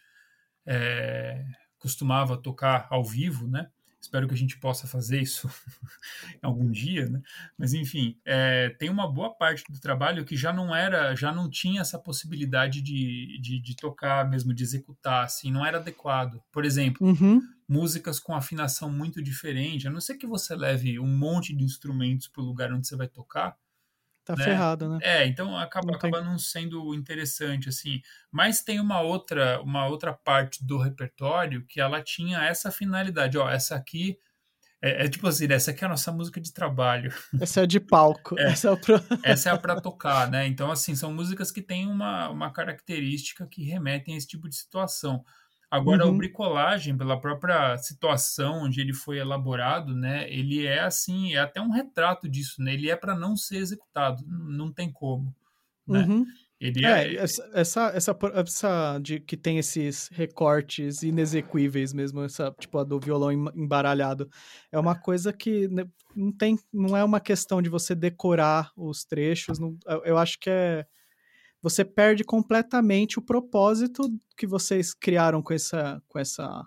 é, costumava tocar ao vivo, né? Espero que a gente possa fazer isso algum dia, né? Mas enfim, é, tem uma boa parte do trabalho que já não era, já não tinha essa possibilidade de, de, de tocar mesmo, de executar, assim, não era adequado. Por exemplo, uhum músicas com afinação muito diferente, a não ser que você leve um monte de instrumentos para o lugar onde você vai tocar. Tá né? ferrado, né? É, então acaba não, acaba não sendo interessante, assim. Mas tem uma outra, uma outra parte do repertório que ela tinha essa finalidade. Ó, essa aqui é, é, tipo assim, essa aqui é a nossa música de trabalho. Essa é de palco. É, essa é, pro... essa é a para tocar, né? Então, assim, são músicas que têm uma, uma característica que remetem a esse tipo de situação. Agora, uhum. o bricolagem, pela própria situação onde ele foi elaborado, né, ele é assim, é até um retrato disso, né? Ele é para não ser executado, não tem como, né? Uhum. Ele é, é, essa, essa, essa, essa, de que tem esses recortes inexequíveis mesmo, essa tipo a do violão embaralhado, é uma coisa que não tem, não é uma questão de você decorar os trechos, não, eu acho que é você perde completamente o propósito que vocês criaram com essa, com essa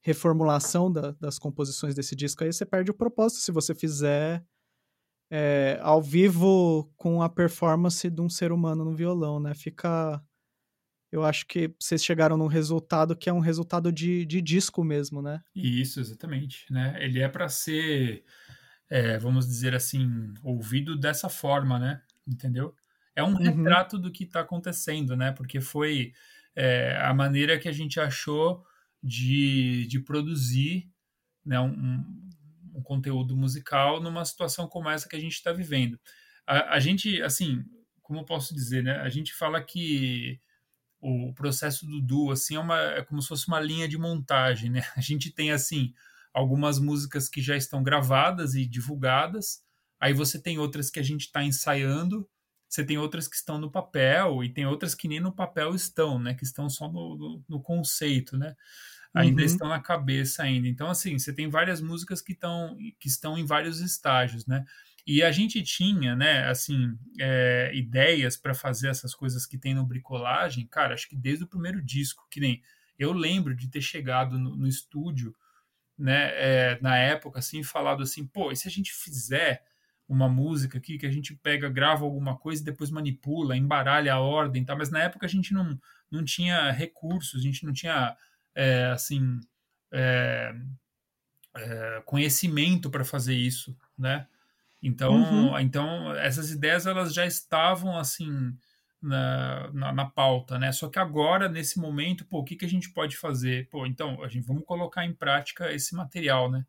reformulação da, das composições desse disco aí, você perde o propósito se você fizer é, ao vivo com a performance de um ser humano no violão, né? Fica. Eu acho que vocês chegaram num resultado que é um resultado de, de disco mesmo, né? Isso, exatamente. Né? Ele é para ser, é, vamos dizer assim, ouvido dessa forma, né? Entendeu? É um uhum. retrato do que está acontecendo, né? Porque foi é, a maneira que a gente achou de, de produzir né, um, um conteúdo musical numa situação como essa que a gente está vivendo. A, a, gente, assim, como eu posso dizer, né? A gente fala que o processo do duo, assim, é, uma, é como se fosse uma linha de montagem, né? A gente tem, assim, algumas músicas que já estão gravadas e divulgadas, aí você tem outras que a gente está ensaiando, você tem outras que estão no papel e tem outras que nem no papel estão, né? Que estão só no, no, no conceito, né? Ainda uhum. estão na cabeça ainda. Então, assim, você tem várias músicas que, estão que estão em vários estágios, né? E a gente tinha, né, assim, é, ideias para fazer essas coisas que tem no bricolagem, cara, acho que desde o primeiro disco, que nem eu lembro de ter chegado no, no estúdio, né, é, na época, assim, falado assim, pô, e se a gente fizer uma música aqui que a gente pega, grava alguma coisa e depois manipula, embaralha a ordem, tá? Mas na época a gente não, não tinha recursos, a gente não tinha, é, assim, é, é, conhecimento para fazer isso, né? Então, uhum. então essas ideias elas já estavam assim na, na, na, pauta, né? Só que agora nesse momento, pô, o que, que a gente pode fazer? Pô, então a gente vamos colocar em prática esse material, né?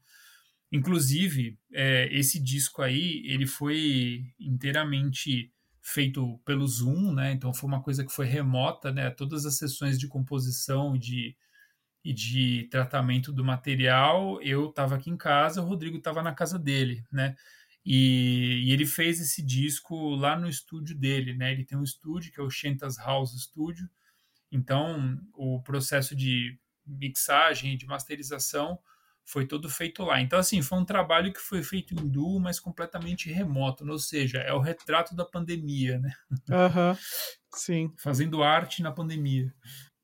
Inclusive, é, esse disco aí, ele foi inteiramente feito pelo Zoom, né? Então foi uma coisa que foi remota, né? Todas as sessões de composição e de, e de tratamento do material, eu estava aqui em casa, o Rodrigo estava na casa dele, né? E, e, ele fez esse disco lá no estúdio dele, né? Ele tem um estúdio que é o Shentas House Studio. Então, o processo de mixagem de masterização foi todo feito lá. Então, assim, foi um trabalho que foi feito em duo, mas completamente remoto, ou seja, é o retrato da pandemia, né? Aham, uhum. sim. Fazendo arte na pandemia.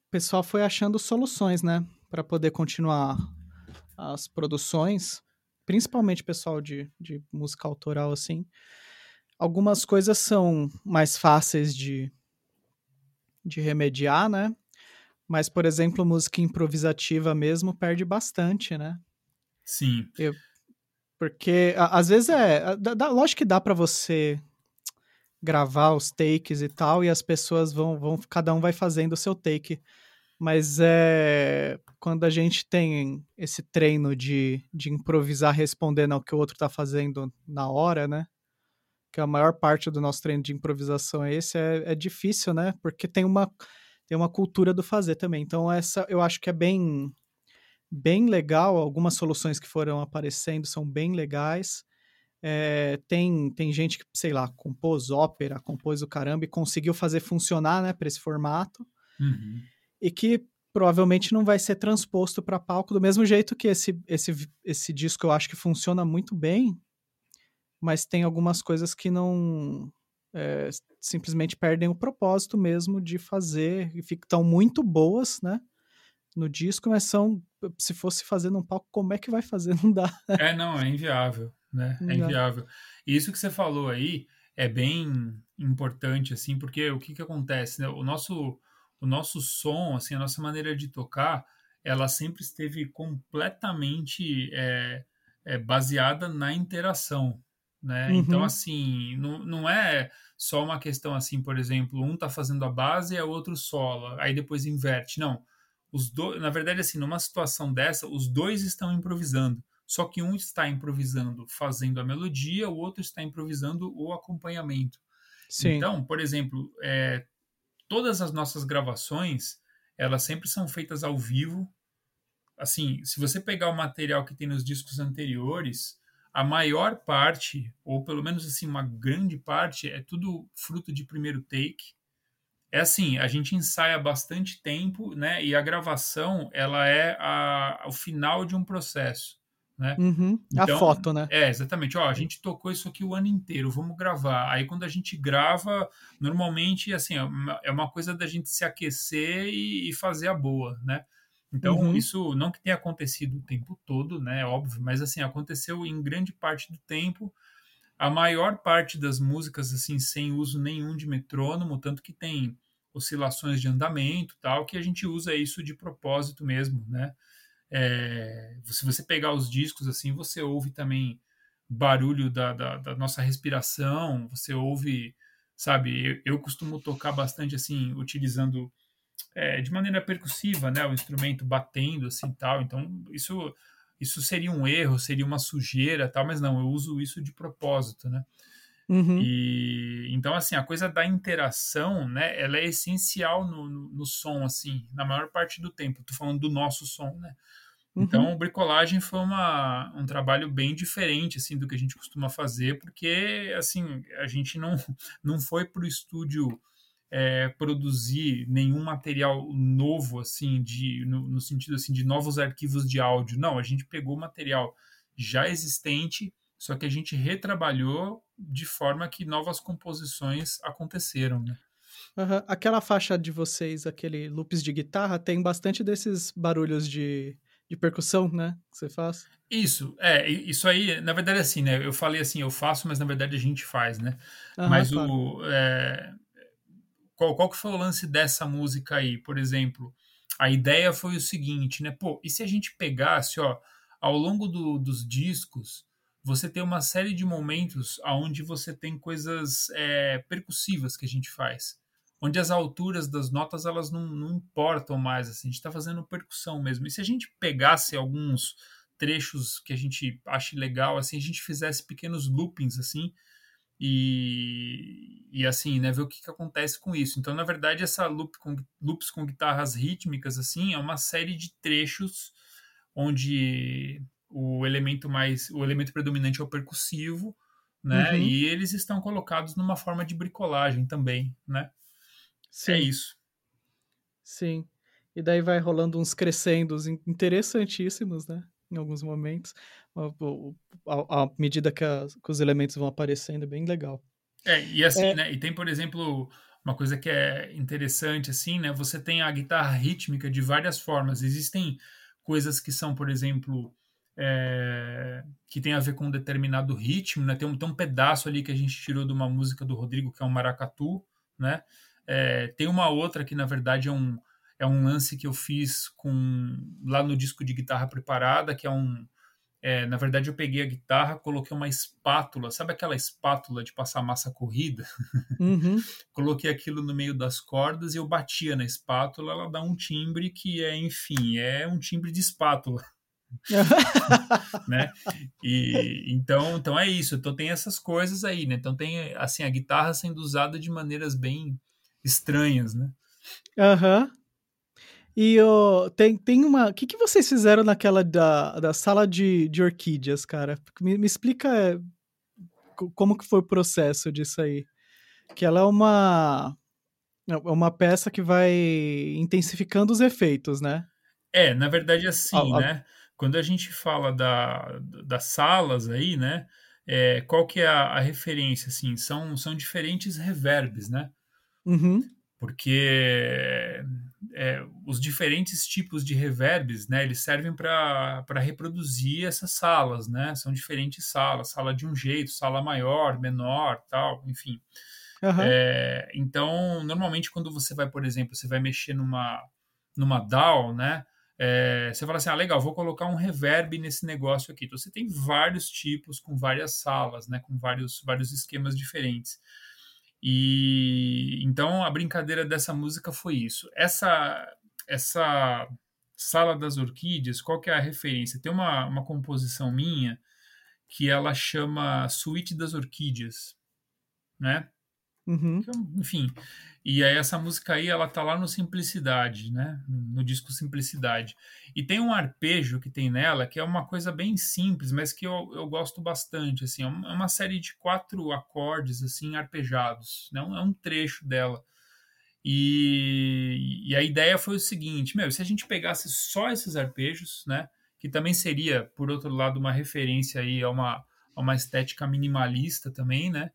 O pessoal foi achando soluções, né, para poder continuar as produções, principalmente pessoal de, de música autoral, assim. Algumas coisas são mais fáceis de, de remediar, né? Mas, por exemplo, música improvisativa mesmo perde bastante, né? Sim. Eu, porque a, às vezes é. Dá, lógico que dá para você gravar os takes e tal, e as pessoas vão, vão. Cada um vai fazendo o seu take. Mas é. Quando a gente tem esse treino de, de improvisar respondendo ao que o outro tá fazendo na hora, né? Que a maior parte do nosso treino de improvisação é esse, é, é difícil, né? Porque tem uma, tem uma cultura do fazer também. Então, essa eu acho que é bem bem legal, algumas soluções que foram aparecendo são bem legais. É, tem, tem gente que, sei lá, compôs ópera, compôs o caramba e conseguiu fazer funcionar né, para esse formato. Uhum. E que provavelmente não vai ser transposto para palco do mesmo jeito que esse, esse, esse disco eu acho que funciona muito bem, mas tem algumas coisas que não. É, simplesmente perdem o propósito mesmo de fazer e estão muito boas, né? No disco, mas são. Se fosse fazer num palco, como é que vai fazer? Não dá. É, não, é inviável, né? Não é inviável. E isso que você falou aí é bem importante, assim, porque o que que acontece, né? O nosso, o nosso som, assim, a nossa maneira de tocar, ela sempre esteve completamente é, é, baseada na interação, né? Então, uhum. Então, assim, não, não é só uma questão assim, por exemplo, um tá fazendo a base e o outro sola, aí depois inverte. Não os dois, na verdade, assim, numa situação dessa, os dois estão improvisando. Só que um está improvisando fazendo a melodia, o outro está improvisando o acompanhamento. Sim. Então, por exemplo, é, todas as nossas gravações, elas sempre são feitas ao vivo. Assim, se você pegar o material que tem nos discos anteriores, a maior parte, ou pelo menos assim, uma grande parte, é tudo fruto de primeiro take é assim, a gente ensaia bastante tempo, né? E a gravação, ela é a, o final de um processo, né? Uhum, então, a foto, né? É, exatamente. Ó, a gente tocou isso aqui o ano inteiro, vamos gravar. Aí quando a gente grava, normalmente, assim, é uma é coisa da gente se aquecer e, e fazer a boa, né? Então, uhum. isso não que tenha acontecido o tempo todo, né? É óbvio, mas assim, aconteceu em grande parte do tempo a maior parte das músicas assim sem uso nenhum de metrônomo, tanto que tem oscilações de andamento, tal, que a gente usa isso de propósito mesmo, né? É, se você pegar os discos assim, você ouve também barulho da, da, da nossa respiração, você ouve, sabe? Eu, eu costumo tocar bastante assim, utilizando é, de maneira percussiva, né? O instrumento batendo assim, tal. Então isso isso seria um erro, seria uma sujeira, tal, mas não, eu uso isso de propósito, né? Uhum. E então assim a coisa da interação, né? Ela é essencial no, no, no som, assim, na maior parte do tempo. Tô falando do nosso som, né? Uhum. Então, bricolagem foi uma, um trabalho bem diferente assim do que a gente costuma fazer, porque assim a gente não não foi para o estúdio é, produzir nenhum material novo assim de no, no sentido assim de novos arquivos de áudio. Não, a gente pegou material já existente só que a gente retrabalhou de forma que novas composições aconteceram, né? Uhum. Aquela faixa de vocês, aquele loops de guitarra, tem bastante desses barulhos de, de percussão, né? Que você faz. Isso, é, isso aí, na verdade, assim, né? Eu falei assim, eu faço, mas na verdade a gente faz, né? Uhum, mas claro. o. É, qual, qual que foi o lance dessa música aí? Por exemplo, a ideia foi o seguinte, né? Pô, e se a gente pegasse, ó, ao longo do, dos discos, você tem uma série de momentos onde você tem coisas é, percussivas que a gente faz, onde as alturas das notas elas não, não importam mais, assim, a gente está fazendo percussão mesmo. E se a gente pegasse alguns trechos que a gente ache legal, assim, a gente fizesse pequenos loopings, assim, e, e assim, né, ver o que, que acontece com isso. Então, na verdade, essa loop com, loops com guitarras rítmicas, assim, é uma série de trechos onde o elemento mais, o elemento predominante é o percussivo, né, uhum. e eles estão colocados numa forma de bricolagem também, né. É Sim. É isso. Sim. E daí vai rolando uns crescendos interessantíssimos, né? Em alguns momentos à medida que, a, que, os elementos vão aparecendo, é bem legal. É, e assim, é... né? E tem, por exemplo, uma coisa que é interessante, assim, né? Você tem a guitarra rítmica de várias formas. Existem coisas que são, por exemplo, é, que tem a ver com um determinado ritmo, né? Tem um, tem um pedaço ali que a gente tirou de uma música do Rodrigo, que é um maracatu, né? É, tem uma outra que, na verdade, é um, é um lance que eu fiz com lá no disco de guitarra preparada, que é um, é, na verdade, eu peguei a guitarra, coloquei uma espátula, sabe aquela espátula de passar massa corrida? Uhum. coloquei aquilo no meio das cordas e eu batia na espátula, ela dá um timbre que é, enfim, é um timbre de espátula. né? E então, então é isso. Então tem essas coisas aí, né? Então tem assim a guitarra sendo usada de maneiras bem estranhas, né? Aham. Uhum. E oh, tem, tem uma. O que, que vocês fizeram naquela da, da sala de, de orquídeas, cara? Me, me explica é, como que foi o processo disso aí. Que ela é uma. É uma peça que vai intensificando os efeitos, né? É, na verdade, assim, né? Quando a gente fala da, das salas aí, né? É, qual que é a, a, referência, assim? São, são diferentes reverbs, né? Uhum. Porque é, os diferentes tipos de reverbs, né, eles servem para reproduzir essas salas, né? São diferentes salas, sala de um jeito, sala maior, menor, tal, enfim. Uhum. É, então, normalmente quando você vai, por exemplo, você vai mexer numa numa DAW, né? É, você fala assim, ah, legal, vou colocar um reverb nesse negócio aqui. Então, você tem vários tipos com várias salas, né? Com vários vários esquemas diferentes. E então a brincadeira dessa música foi isso. Essa essa Sala das Orquídeas, qual que é a referência? Tem uma, uma composição minha que ela chama Suíte das Orquídeas, né? Uhum. Enfim, e aí essa música aí, ela tá lá no Simplicidade, né? No disco Simplicidade. E tem um arpejo que tem nela, que é uma coisa bem simples, mas que eu, eu gosto bastante, assim. É, é uma série de quatro acordes, assim, arpejados, né? É um trecho dela. E, e a ideia foi o seguinte, meu, se a gente pegasse só esses arpejos, né? Que também seria, por outro lado, uma referência aí a uma, a uma estética minimalista também, né?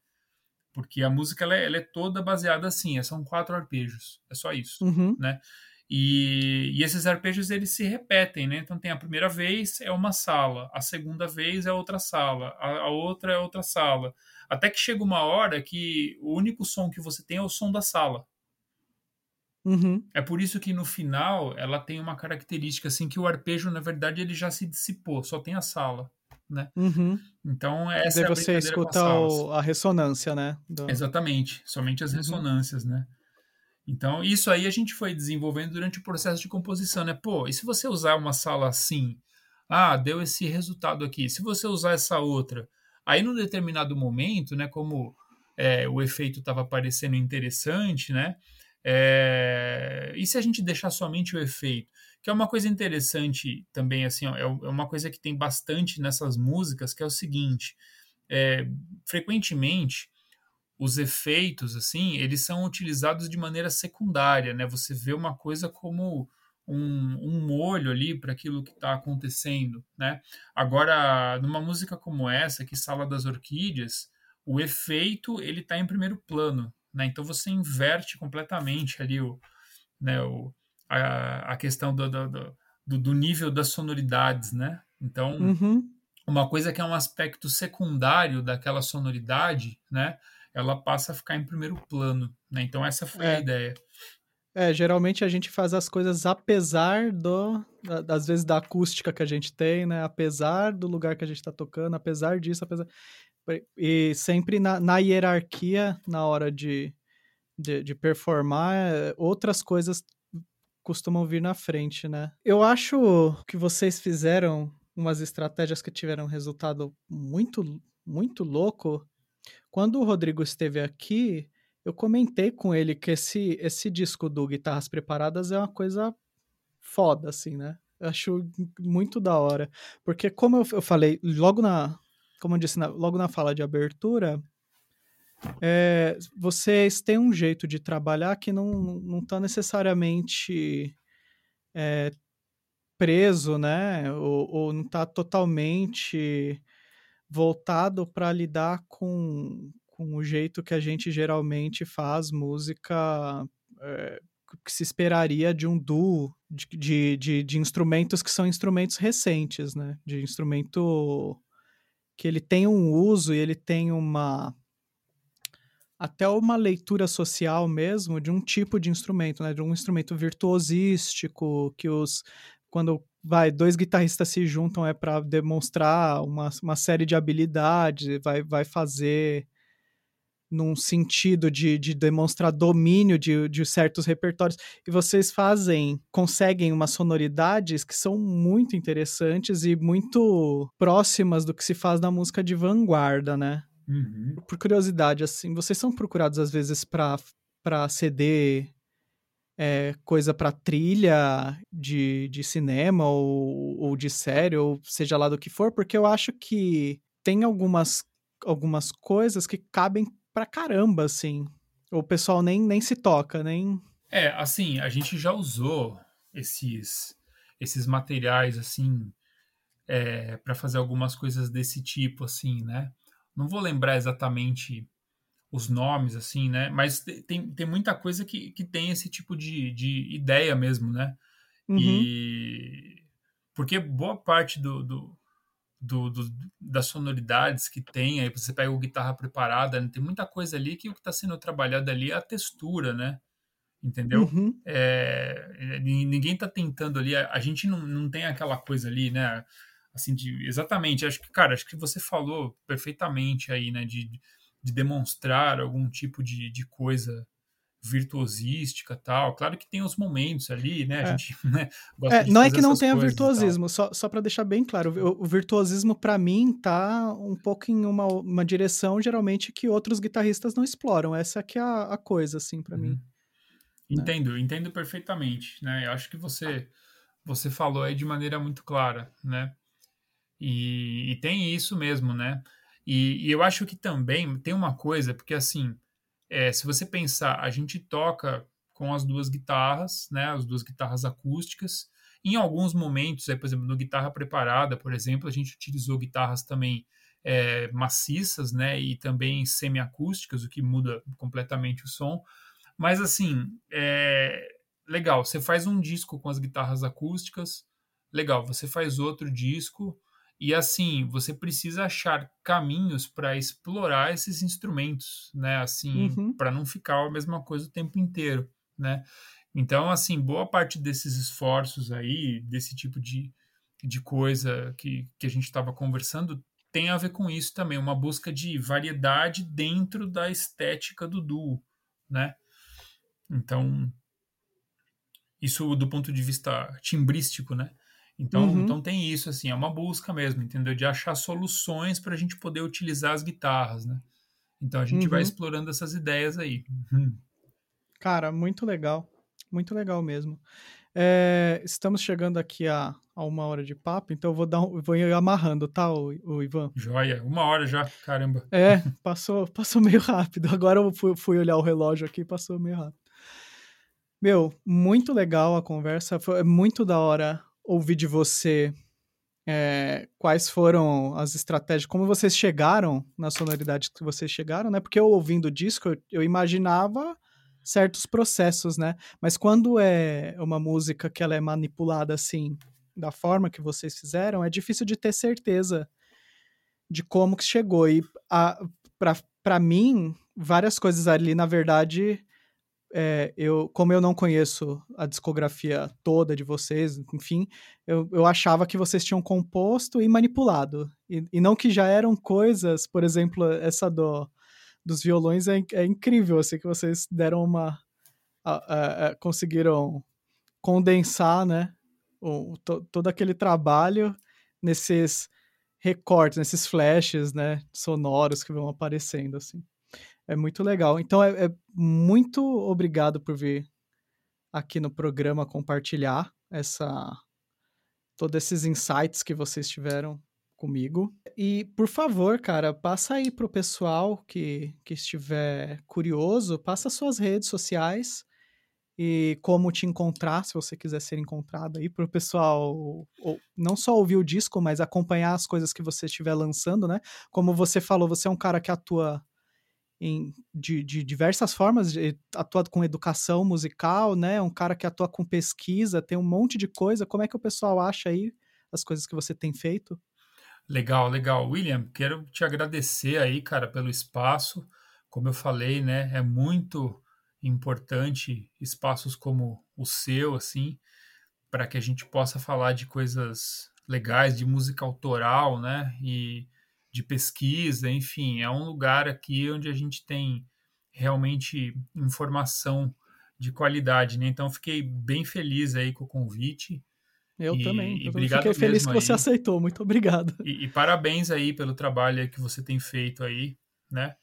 Porque a música ela é, ela é, toda baseada assim, é, são quatro arpejos, é só isso, uhum. né? E, e, esses arpejos eles se repetem, né? Então tem a primeira vez é uma sala, a segunda vez é outra sala, a, a outra é outra sala, até que chega uma hora que o único som que você tem é o som da sala. Uhum. É por isso que no final ela tem uma característica assim que o arpejo na verdade ele já se dissipou, só tem a sala né? Uhum. Então, essa Daí é a você escuta o, a ressonância, né? Do... Exatamente, somente as uhum. ressonâncias, né? Então, isso aí a gente foi desenvolvendo durante o processo de composição, né? Pô, e se você usar uma sala assim, ah, deu esse resultado aqui. Se você usar essa outra, aí num determinado momento, né, como é, o efeito estava parecendo interessante, né? É, e se a gente deixar somente o efeito? Que é uma coisa interessante também, assim, ó, é, é uma coisa que tem bastante nessas músicas, que é o seguinte, é, frequentemente os efeitos, assim, eles são utilizados de maneira secundária, né? Você vê uma coisa como um, um molho ali para aquilo que está acontecendo, né? Agora, numa música como essa, que Sala das Orquídeas, o efeito ele está em primeiro plano, né? Então você inverte completamente ali o, né, o, a, a questão do, do, do, do, nível das sonoridades, né? Então, uhum. uma coisa que é um aspecto secundário daquela sonoridade, né? Ela passa a ficar em primeiro plano, né? Então, essa foi é. a ideia. É, geralmente a gente faz as coisas apesar do, às vezes da acústica que a gente tem, né? Apesar do lugar que a gente tá tocando, apesar disso, apesar e sempre na, na hierarquia na hora de, de, de performar, é, outras coisas costumam vir na frente, né? Eu acho que vocês fizeram umas estratégias que tiveram resultado muito, muito louco. Quando o Rodrigo esteve aqui, eu comentei com ele que esse, esse disco do Guitarras Preparadas é uma coisa foda, assim, né? Eu acho muito da hora. Porque, como eu, eu falei, logo na. Como eu disse, na, logo na fala de abertura, é, vocês têm um jeito de trabalhar que não, não tá necessariamente é, preso, né? Ou, ou não está totalmente voltado para lidar com, com o jeito que a gente geralmente faz música é, que se esperaria de um duo de, de, de, de, instrumentos que são instrumentos recentes, né? De instrumento que ele tem um uso e ele tem uma até uma leitura social mesmo de um tipo de instrumento, né? De um instrumento virtuosístico que os quando vai dois guitarristas se juntam é para demonstrar uma, uma série de habilidades, vai, vai fazer num sentido de, de demonstrar domínio de, de certos repertórios. E vocês fazem, conseguem umas sonoridades que são muito interessantes e muito próximas do que se faz na música de vanguarda, né? Uhum. Por curiosidade, assim, vocês são procurados às vezes para CD é, coisa para trilha de, de cinema ou, ou de série, ou seja lá do que for, porque eu acho que tem algumas, algumas coisas que cabem pra caramba, assim. O pessoal nem, nem se toca, nem. É, assim, a gente já usou esses, esses materiais, assim, é, para fazer algumas coisas desse tipo, assim, né? Não vou lembrar exatamente os nomes, assim, né? Mas tem, tem muita coisa que, que tem esse tipo de, de ideia mesmo, né? Uhum. E porque boa parte do, do, do, do, das sonoridades que tem, aí você pega o guitarra preparada, né? tem muita coisa ali que o que está sendo trabalhado ali é a textura, né? Entendeu? Uhum. É, ninguém está tentando ali, a, a, gente não, não tem aquela coisa ali, né? Assim, de, exatamente, acho que, cara, acho que você falou perfeitamente aí, né? De, de demonstrar algum tipo de, de coisa virtuosística tal. Claro que tem os momentos ali, né? A é. gente né, é, Não é que não tenha virtuosismo, só, só para deixar bem claro, o, o virtuosismo para mim tá um pouco em uma, uma direção geralmente que outros guitarristas não exploram. Essa que é a, a coisa, assim, para uhum. mim. Entendo, né? entendo perfeitamente, né? Eu acho que você você falou aí de maneira muito clara, né? E, e tem isso mesmo, né? E, e, eu acho que também tem uma coisa, porque assim, é, se você pensar, a gente toca com as duas guitarras, né, as duas guitarras acústicas. Em alguns momentos, aí, por exemplo, no guitarra preparada, por exemplo, a gente utilizou guitarras também é, maciças, né, e também semiacústicas, o que muda completamente o som. Mas assim, é legal. Você faz um disco com as guitarras acústicas, legal. Você faz outro disco e assim, você precisa achar caminhos para explorar esses instrumentos, né? Assim, uhum. para não ficar a mesma coisa o tempo inteiro, né? Então, assim, boa parte desses esforços aí, desse tipo de, de coisa que, que a gente estava conversando, tem a ver com isso também, uma busca de variedade dentro da estética do duo, né? Então, isso do ponto de vista timbrístico, né? Então, uhum. então tem isso, assim, é uma busca mesmo, entendeu? De achar soluções para a gente poder utilizar as guitarras, né? Então a gente uhum. vai explorando essas ideias aí. Uhum. Cara, muito legal. Muito legal mesmo. É, estamos chegando aqui a, a, uma hora de papo, então eu vou dar um, vou ir amarrando, tá, o, o, Ivan? Joia, uma hora já, caramba. É, passou, passou meio rápido. Agora eu fui, fui olhar o relógio aqui passou meio rápido. Meu, muito legal a conversa, foi muito da hora ouvir de você é, quais foram as estratégias, como vocês chegaram na sonoridade que vocês chegaram, né? Porque eu ouvindo o disco, eu, eu imaginava certos processos, né? Mas quando é uma música que ela é manipulada assim, da forma que vocês fizeram, é difícil de ter certeza de como que chegou. E para mim, várias coisas ali, na verdade, é, eu, como eu não conheço a discografia toda de vocês, enfim, eu, eu achava que vocês tinham composto e manipulado. E, e não que já eram coisas, por exemplo, essa do, dos violões é, é incrível, assim, que vocês deram uma. A, a, a, conseguiram condensar, né? O, to, todo aquele trabalho nesses recortes, nesses flashes, né? Sonoros que vão aparecendo, assim. É muito legal. Então, é, é muito obrigado por vir aqui no programa compartilhar essa todos esses insights que vocês tiveram comigo. E, por favor, cara, passa aí pro pessoal que, que estiver curioso, passa suas redes sociais e como te encontrar, se você quiser ser encontrado aí, pro pessoal ou, não só ouvir o disco, mas acompanhar as coisas que você estiver lançando, né? Como você falou, você é um cara que atua em, de, de diversas formas, atua com educação musical, né? Um cara que atua com pesquisa, tem um monte de coisa. Como é que o pessoal acha aí as coisas que você tem feito? Legal, legal. William, quero te agradecer aí, cara, pelo espaço. Como eu falei, né? É muito importante espaços como o seu, assim, para que a gente possa falar de coisas legais, de música autoral, né? E de pesquisa, enfim, é um lugar aqui onde a gente tem realmente informação de qualidade, né? Então fiquei bem feliz aí com o convite. Eu e, também. Eu fiquei feliz que você aí. aceitou. Muito obrigado. E, e, parabéns aí pelo trabalho que você tem feito aí, né?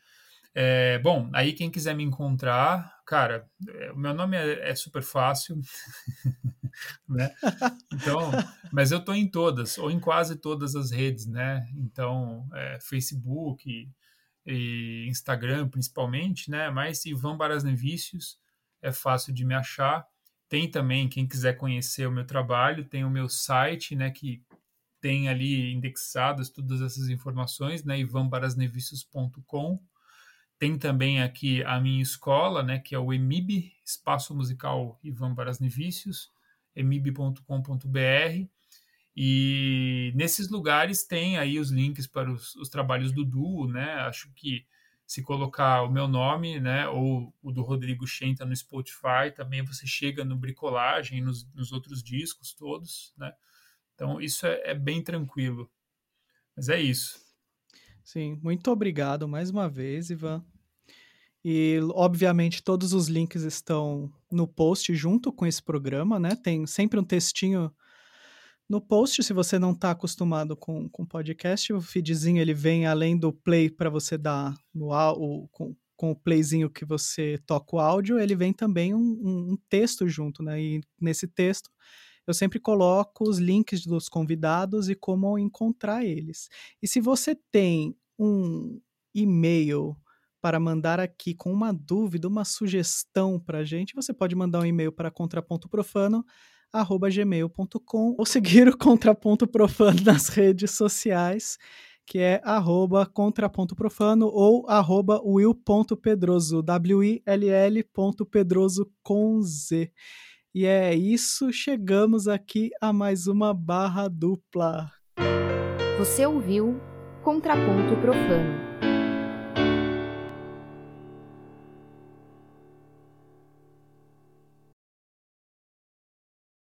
É, bom, aí quem quiser me encontrar, cara, é, o meu nome é, é super fácil, né? Então, mas eu tô em todas, ou em quase todas as redes, né? Então, é, Facebook e, e, Instagram principalmente, né? Mas Ivan Barasnevicius é fácil de me achar. Tem também, quem quiser conhecer o meu trabalho, tem o meu site, né? Que tem ali indexadas todas essas informações, né? ivanbarasnevicius.com tem também aqui a minha escola, né, que é o EMIB, Espaço Musical Ivan Barasnevicius, emib.com.br. E nesses lugares tem aí os links para os, os, trabalhos do duo, né? Acho que se colocar o meu nome, né, ou o do Rodrigo Schenta no Spotify, também você chega no Bricolagem, nos, nos outros discos todos, né? Então isso é, é bem tranquilo. Mas é isso. Sim, muito obrigado mais uma vez, Ivan. E, obviamente, todos os links estão no post junto com esse programa, né? Tem sempre um textinho no post, se você não está acostumado com, com podcast, o feedzinho ele vem além do play para você dar no o, com, com o playzinho que você toca o áudio, ele vem também um, um, um texto junto, né? E nesse texto eu sempre coloco os links dos convidados e como encontrar eles. E se você tem um e-mail para mandar aqui com uma dúvida, uma sugestão para a gente, você pode mandar um e-mail para contrapontoprofano@gmail.com ou seguir o Contraponto Profano nas redes sociais, que é arroba contrapontoprofano ou arroba will.pedroso, W-I-L-L Pedroso com Z. E é isso, chegamos aqui a mais uma barra dupla. Você ouviu Contraponto Profano.